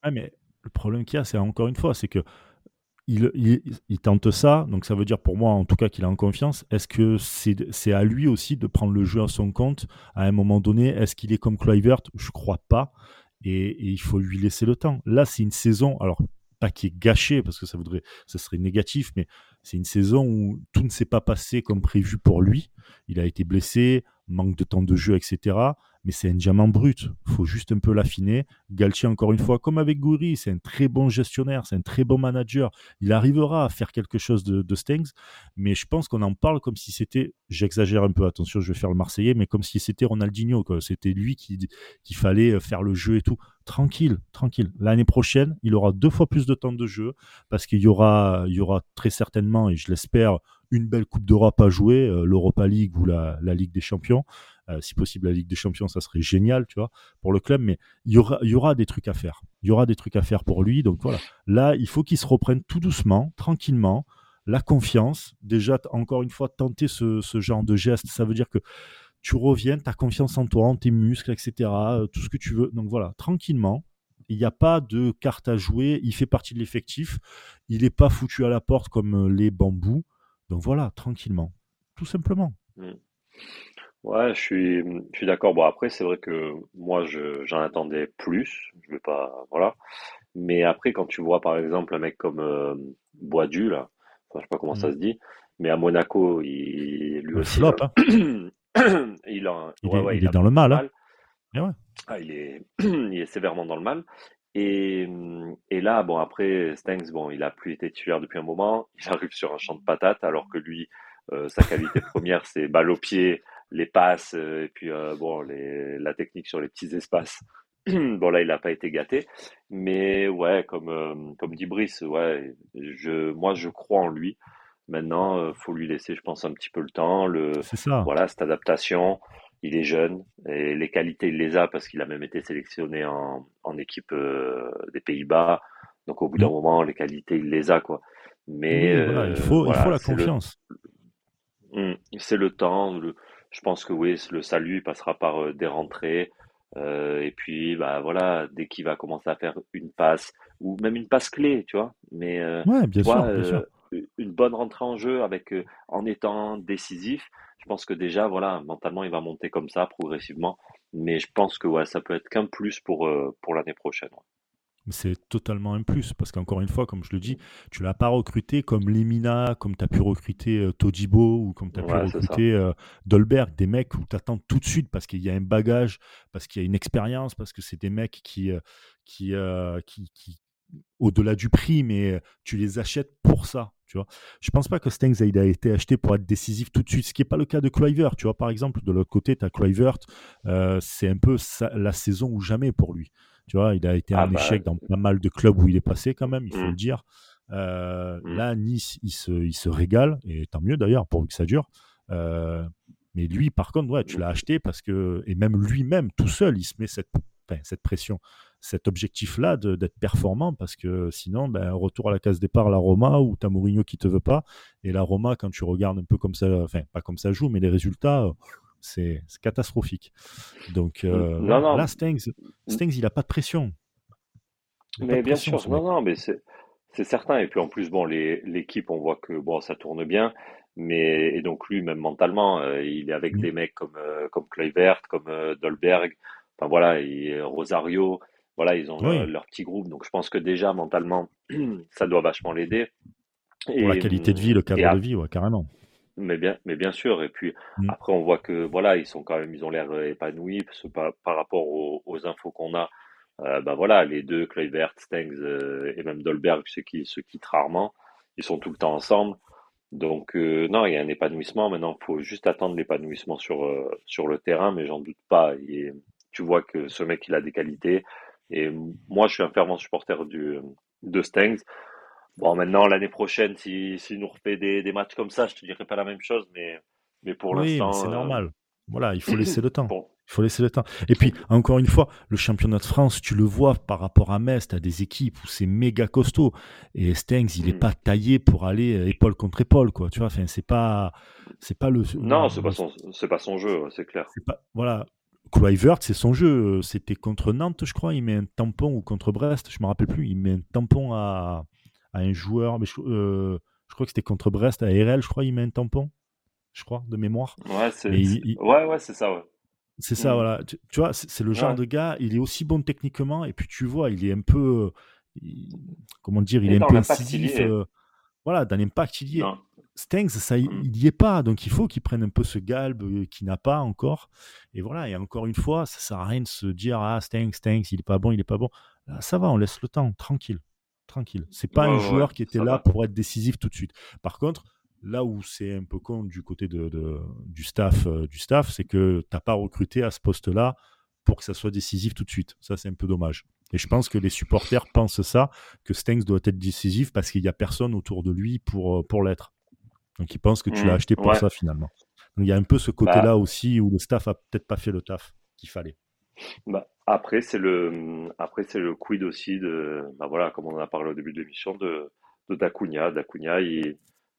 Ah, mais le problème qu'il y a, c'est encore une fois, c'est que il, il, tente ça, donc ça veut dire pour moi en tout cas qu'il a en confiance. Est-ce que c'est à lui aussi de prendre le jeu à son compte à un moment donné? Est-ce qu'il est comme Kluivert? Je crois pas. Et, et, il faut lui laisser le temps. Là, c'est une saison. Alors, qui est gâché parce que ça voudrait, ça serait négatif, mais c'est une saison où tout ne s'est pas passé comme prévu pour lui. Il a été blessé, manque de temps de jeu, etc mais c'est un diamant brut. Il faut juste un peu l'affiner. Galtier, encore une fois, comme avec Goury, c'est un très bon gestionnaire, c'est un très bon manager. Il arrivera à faire quelque chose de, de Stengs, mais je pense qu'on en parle comme si c'était, j'exagère un peu, attention, je vais faire le Marseillais, mais comme si c'était Ronaldinho, c'était lui qui, qui fallait euh, faire le jeu et tout. Tranquille, tranquille. L'année prochaine, il aura deux fois plus de temps de jeu parce qu'il y aura, il y aura très certainement, et je l'espère, une belle Coupe d'Europe à jouer, euh, l'Europa League ou la, la Ligue des Champions. Euh, si possible, la Ligue des Champions, ça serait génial, tu vois, pour le club. Mais il y aura, y aura des trucs à faire. Il y aura des trucs à faire pour lui. Donc voilà. Là, il faut qu'il se reprenne tout doucement, tranquillement. La confiance. Déjà, encore une fois, tenter ce, ce genre de geste, ça veut dire que tu reviens, tu as confiance en toi, en tes muscles, etc. Euh, tout ce que tu veux. Donc voilà, tranquillement. Il n'y a pas de carte à jouer. Il fait partie de l'effectif. Il n'est pas foutu à la porte comme les bambous. Donc voilà, tranquillement. Tout simplement. Mmh. Ouais, je suis, je suis d'accord. Bon, après, c'est vrai que moi, je, j'en attendais plus. Je vais pas, voilà. Mais après, quand tu vois, par exemple, un mec comme euh, Boadu, là, enfin, je sais pas comment ça mmh. se dit, mais à Monaco, il, lui aussi. Flop, hein. [coughs] il, a, il, est, il est dans le mal. Hein. Ouais. Ah, il, est, [coughs] il est sévèrement dans le mal. Et, et là, bon, après, Stengs, bon, il a plus été titulaire depuis un moment. Il arrive sur un champ de patates, alors que lui, euh, sa qualité première, c'est balle au pied, les passes euh, et puis euh, bon les, la technique sur les petits espaces. [clears throat] bon là il n'a pas été gâté, mais ouais comme comme dit Brice, ouais je moi je crois en lui. Maintenant il faut lui laisser je pense un petit peu le temps, le voilà cette adaptation. Il est jeune et les qualités il les a parce qu'il a même été sélectionné en, en équipe des Pays-Bas. Donc au bout d'un moment les qualités il les a quoi. Mais il faut il faut la confiance. Hum, c'est le temps, le, je pense que oui, le salut passera par euh, des rentrées. Euh, et puis, bah voilà, dès qu'il va commencer à faire une passe ou même une passe clé, tu vois. Mais euh, ouais, bien sûr, bien sûr. Une bonne rentrée en jeu avec en étant décisif, je pense que déjà, voilà, mentalement, il va monter comme ça progressivement. Mais je pense que ouais, ça peut être qu'un plus pour, pour l'année prochaine. C'est totalement un plus, parce qu'encore une fois, comme je le dis, tu l'as pas recruté comme Lemina, comme tu as pu recruter euh, Tojibo ou comme tu as pu recruter euh, Dolberg, des mecs où tu attends tout de suite parce qu'il y a un bagage, parce qu'il y a une expérience, parce que c'est des mecs qui, euh, qui, qui, au-delà du prix, mais tu les achètes pour ça. Tu vois. Je pense pas que Stengs a été acheté pour être décisif tout de suite, ce qui n'est pas le cas de Kluivert. Tu vois, par exemple, de l'autre côté, tu as Kluivert, c'est un peu la saison ou jamais pour lui. Tu vois, il a été un ah bah, échec dans pas mal de clubs où il est passé quand même, il faut le mmh. dire. Euh, mmh. Là, Nice, il se, il se régale, et tant mieux d'ailleurs, pour que ça dure. Euh, mais lui, par contre, ouais, tu l'as acheté parce que, et même lui-même, tout seul, il se met cette, cette pression, cet objectif-là d'être performant parce que sinon, ben, retour à la case départ, la Roma ou t'as Mourinho qui te veut pas. Et la Roma, quand tu regardes un peu comme ça, enfin, pas comme ça joue, mais les résultats, c'est catastrophique. Donc euh, là, Stengs, il n'a pas de pression. mais bien sûr, non, non, mais c'est certain. Et puis en plus, bon, l'équipe, on voit que bon, ça tourne bien. Mais et donc lui, même mentalement, euh, il est avec mm. des mecs comme euh, comme Kluivert, comme Dolberg. Enfin voilà, et Rosario. Voilà, ils ont leur, petit groupe. Donc je pense que déjà mentalement, [clears throat] ça doit vachement l'aider. Pour la qualité de vie, le cadre de vie, ouais, carrément. Mais bien, mais bien sûr. Et puis mmh. après, on voit que voilà, ils sont quand même, ils ont l'air euh, épanouis parce que par, par rapport aux, aux infos qu'on a, euh, ben voilà, les deux, Kluivert, Stengs euh, et même Dolberg, ceux qui se quittent rarement, ils sont tout le temps ensemble. Donc euh, non, il y a un épanouissement. Maintenant, il faut juste attendre l'épanouissement sur sur le terrain, mais j'en doute pas. Et tu vois que ce mec, il a des qualités. Et moi, je suis un fervent supporter du de Stengs. Bon, maintenant, l'année prochaine, s'il si, nous refait des, des, matchs comme ça, je te dirais pas la même chose, mais, mais pour oui, l'instant. c'est euh, normal. Voilà, il faut [clears throat] laisser le temps. Il faut laisser le temps. Et puis, encore une fois, le championnat de France, tu le vois par rapport à Metz, tu as des équipes où c'est méga costaud. Et Stengs, il n'est mm. pas taillé pour aller euh, épaule contre épaule, quoi. Tu vois, enfin, c'est pas, c'est pas le. Non, c'est pas son, pas son jeu, c'est clair. Pas, voilà. Kluivert, c'est son jeu. C'était contre Nantes, je crois. Il met un tampon ou contre Brest, je me rappelle plus. Il met un tampon à, à un joueur, mais je, euh, je crois que c'était contre Brest, à RL, je crois, il met un tampon, je crois, de mémoire. Ouais, c'est ouais, ouais, ça, ouais. C'est ça, mm. voilà. Tu, vois, c'est le genre de gars, il est aussi bon techniquement, et puis tu vois, il est un peu. comment dire, il est un peu incisif. Euh, voilà, dans l'impact, il y est. Stengs, ça, il n'y est pas, donc il faut qu'il prenne un peu ce galbe euh, qu'il n'a pas encore. Et voilà, et encore une fois, ça sert à rien de se dire Ah, Stengs, Stengs, il est pas bon, il est pas bon. Là, ça va, on laisse le temps, tranquille tranquille. C'est pas un joueur qui était là pour être décisif tout de suite. Par contre, là où c'est un peu con du côté de, du staff, euh, du staff, c'est que t'as pas recruté à ce poste-là pour que ça soit décisif tout de suite. Ça, c'est un peu dommage. Et je pense que les supporters pensent ça, que Stengs doit être décisif parce qu'il n'y a personne autour de lui pour, euh, pour l'être. Donc ils pensent que tu l'as mmh, acheté pour ça finalement. Donc il y a un peu ce bah côté-là aussi où le staff a peut-être pas fait le taf qu'il fallait. Bah, après, c'est le, après, c'est le quid aussi de, bah voilà, comme on en a parlé au début de l'émission, de, de Dacunia. Dacunia,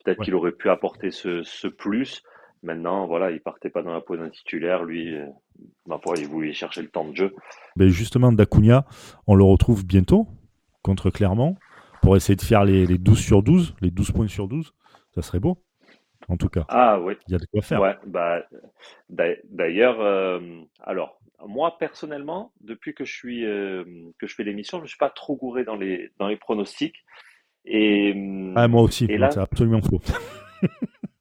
peut-être qu'il aurait pu apporter ce, ce, plus. Maintenant, voilà, il partait pas dans la peau d'un titulaire. Lui, euh, bah, il voulait chercher le temps de jeu. Mais justement, Dacunia, on le retrouve bientôt contre Clermont pour essayer de faire les, les 12 sur 12, les 12 points sur 12. Ça serait beau en tout cas. Ah oui. Il y a de quoi faire. Ouais, bah, d'ailleurs, euh, alors, moi personnellement, depuis que je suis euh, que je fais l'émission, je ne suis pas trop gouré dans les dans les pronostics. Et ah, moi aussi. C'est absolument faux. [laughs]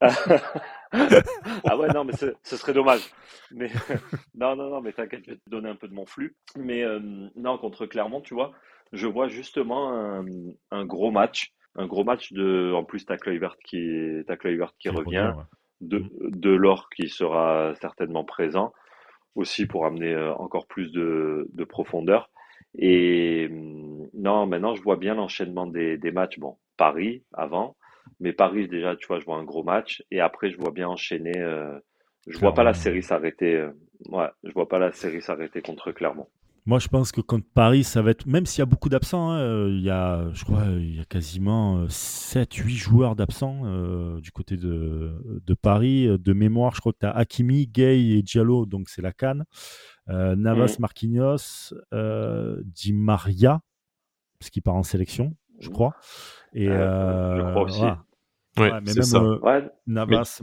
ah ouais non mais ce, serait dommage. Mais [laughs] non non non mais t'inquiète, je vais te donner un peu de mon flux. Mais euh, non contre Clermont, tu vois, je vois justement un, un, gros match, un gros match de. En plus t'as Kluivert qui qui revient, de de l'or qui sera certainement présent aussi pour amener euh, encore plus de, de profondeur. Et hum, non, maintenant je vois bien l'enchaînement des, des matchs. Bon, Paris avant, mais Paris déjà, tu vois, je vois un gros match et après je vois bien enchaîner. Euh, je vois pas la série s'arrêter. Euh, ouais, je vois pas la série s'arrêter contre Clermont. Moi, je pense que contre Paris, ça va être. Même s'il y a beaucoup d'absents, hein, euh, il y a, je crois, il y a quasiment 7-8 euh, joueurs d'absents euh, du côté de, de, Paris. De mémoire, je crois que tu as Hakimi, Gay et Diallo, donc c'est la canne. Navas, mmh. Marquinhos, Di Maria, parce qu'il part en sélection, je crois. Et, je crois aussi. Ouais, mais même ça. Euh, Navas,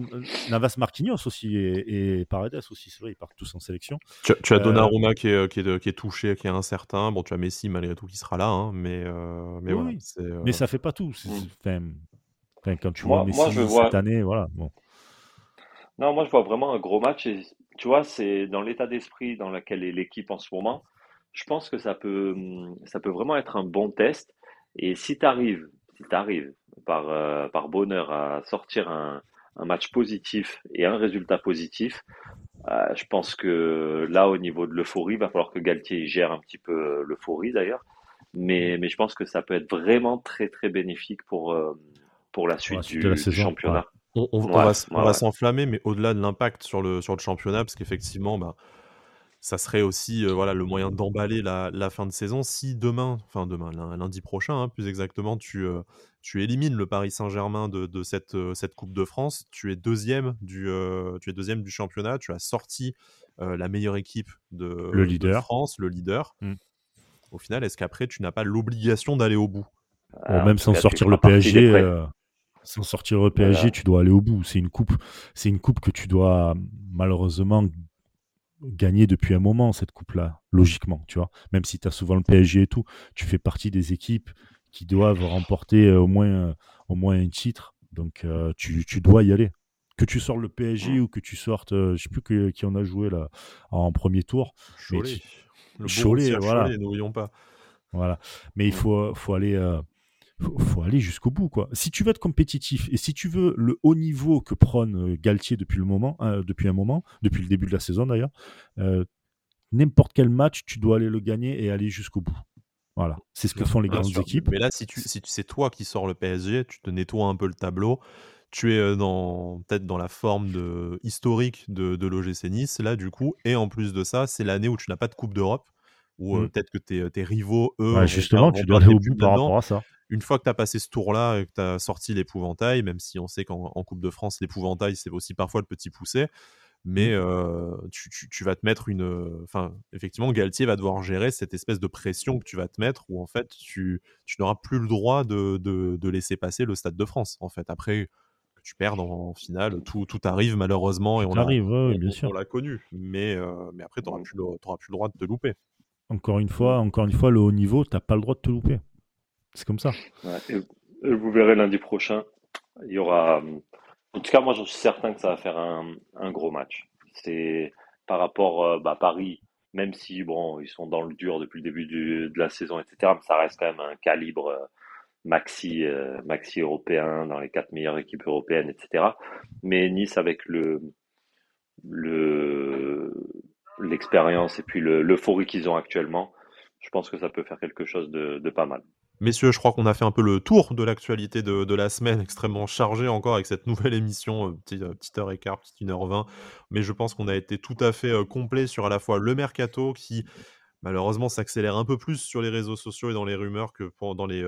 Navas, Marquinhos aussi et, Paredes aussi, c'est vrai, ils partent tous en sélection. Tu, as Donnarumma qui, est, qui, est, qui, est, touché, qui est incertain. Bon, tu as Messi malgré tout qui sera là, hein, mais, mais oui, Mais ça fait pas tout. Mm. Enfin, quand tu vois Messi cette année, voilà. Bon. Non, moi je vois vraiment un gros match et tu vois, c'est dans l'état d'esprit dans lequel est l'équipe en ce moment. Je pense que ça peut, ça peut vraiment être un bon test. Et si tu arrives, si tu arrives par, euh, par bonheur à sortir un, un, match positif et un résultat positif, euh, je pense que là, au niveau de l'euphorie, il va falloir que Galtier gère un petit peu l'euphorie d'ailleurs. Mais, mais je pense que ça peut être vraiment très très bénéfique pour, euh, pour la suite, du, championnat. On, va, s'enflammer, mais au-delà de l'impact sur le, sur le championnat, parce qu'effectivement, bah, ça serait aussi euh, voilà, le moyen d'emballer la, fin de saison. Si demain, enfin demain, lundi prochain, hein, plus exactement, tu, euh, tu élimines le Paris Saint-Germain de, cette, euh, cette Coupe de France, tu es deuxième du, tu es deuxième du championnat, tu as sorti la meilleure équipe de, le leader. France, le leader. Mmh. Au final, est-ce qu'après, tu n'as pas l'obligation d'aller au bout? Même sans sortir le PSG. Sans sortir le PSG, tu dois aller au bout. C'est une coupe, c'est une coupe que tu dois malheureusement gagner depuis un moment cette coupe-là, logiquement, tu vois. Même si tu as souvent le PSG et tout, tu fais partie des équipes qui doivent remporter euh, au moins, euh, au moins un titre. Donc euh, tu, tu, dois y aller. Que tu sortes le PSG ou que tu sortes, je sais plus qui en a joué là en premier tour. Cholet. Le Cholet, voilà. n'oublions pas. Voilà. Mais il faut, faut aller faut, faut aller jusqu'au bout. Quoi. Si tu veux être compétitif et si tu veux le haut niveau que prône euh, Galtier depuis, le moment, euh, depuis un moment, depuis le début de la saison d'ailleurs, euh, n'importe quel match, tu dois aller le gagner et aller jusqu'au bout. Voilà, c'est ce que font les grandes équipes. Mais là, si, tu, si c'est toi qui sors le PSG, tu te nettoies un peu le tableau. Tu es dans peut-être dans la forme de, historique de, de l'OGC Nice, là, du coup. Et en plus de ça, c'est l'année où tu n'as pas de Coupe d'Europe ou mmh. peut-être que tes, tes, rivaux, eux. justement, tu dois aller au bout par rapport à ça une fois que tu as passé ce tour-là et que tu as sorti l'épouvantail, même si on sait qu'en Coupe de France, l'épouvantail, c'est aussi parfois le petit poussé, mais mmh. tu, vas te mettre une. Enfin, effectivement, Galtier va devoir gérer cette espèce de pression que tu vas te mettre où, en fait, tu, n'auras plus le droit de, laisser passer le Stade de France. En fait, après que tu perdes en, finale, tout, arrive malheureusement et on arrive, bien sûr. l'a connu. Mais, mais après, tu n'auras plus, plus, le droit de te louper. Encore une fois, encore une fois, le haut niveau, tu n'as pas le droit de te louper. C'est comme ça. vous verrez lundi prochain, il y aura. En tout cas, moi, je suis certain que ça va faire un, gros match. C'est par rapport à euh, bah, Paris, même si bon, ils sont dans le dur depuis le début de la saison, etc. Ça reste quand même un calibre euh, maxi, euh, maxi européen dans les quatre meilleures équipes européennes, etc. Mais Nice avec le l'expérience et puis l'euphorie qu'ils ont actuellement, je pense que ça peut faire quelque chose de pas mal. Messieurs, je crois qu'on a fait un peu le tour de l'actualité de, la semaine, [laughs] extrêmement chargée encore avec cette nouvelle émission, euh, petite, euh, petite, heure et quart, petite une heure vingt. Mais je pense qu'on a été tout à fait euh, complet sur à la fois le mercato qui malheureusement s'accélère un peu plus sur les réseaux sociaux et dans les rumeurs que dans, les,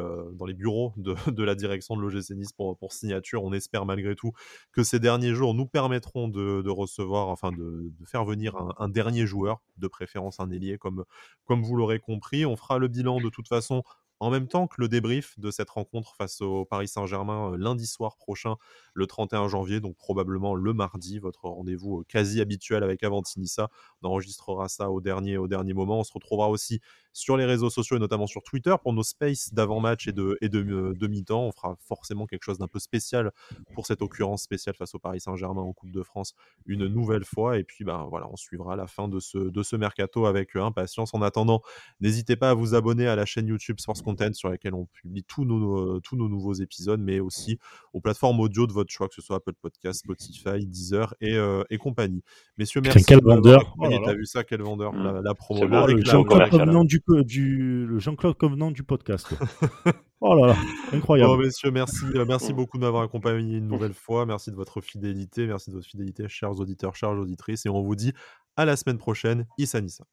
bureaux de, [laughs] la direction de l'OGC Nice pour, signature. On espère malgré tout que ces derniers jours nous permettront de, recevoir, enfin de, faire venir un, dernier joueur, de préférence un ailier comme vous l'aurez compris. On fera le bilan de toute façon en même temps que le débrief de cette rencontre face au Paris Saint-Germain euh, lundi soir prochain, le 31 janvier, donc probablement le mardi, votre rendez-vous euh, quasi habituel avec Avantinissa. On enregistrera ça au dernier, au dernier moment. On se retrouvera aussi sur les réseaux sociaux et notamment sur Twitter pour nos spaces d'avant-match et de, et de, euh, de mi-temps. On fera forcément quelque chose d'un peu spécial pour cette occurrence spéciale face au Paris Saint-Germain en Coupe de France une nouvelle fois. Et puis, ben, voilà, on suivra la fin de ce, de ce mercato avec impatience. En attendant, n'hésitez pas à vous abonner à la chaîne YouTube Sports sur laquelle on publie tous nos, tous nos nouveaux épisodes, mais aussi aux plateformes audio de votre choix, que ce soit Apple Podcast, Spotify, Deezer et, euh, et compagnie. Messieurs, merci. Quel vendeur T'as vu ça, quel vendeur La, la promo. le Jean-Claude Covenant du, du, Jean Covenant du podcast. [laughs] Oh là là, incroyable. Bon, messieurs, merci, euh, merci beaucoup de m'avoir accompagné une nouvelle fois. Merci de votre fidélité. Merci de votre fidélité, chers auditeurs, chères auditrices. Et on vous dit à la semaine prochaine. Issa Nissa.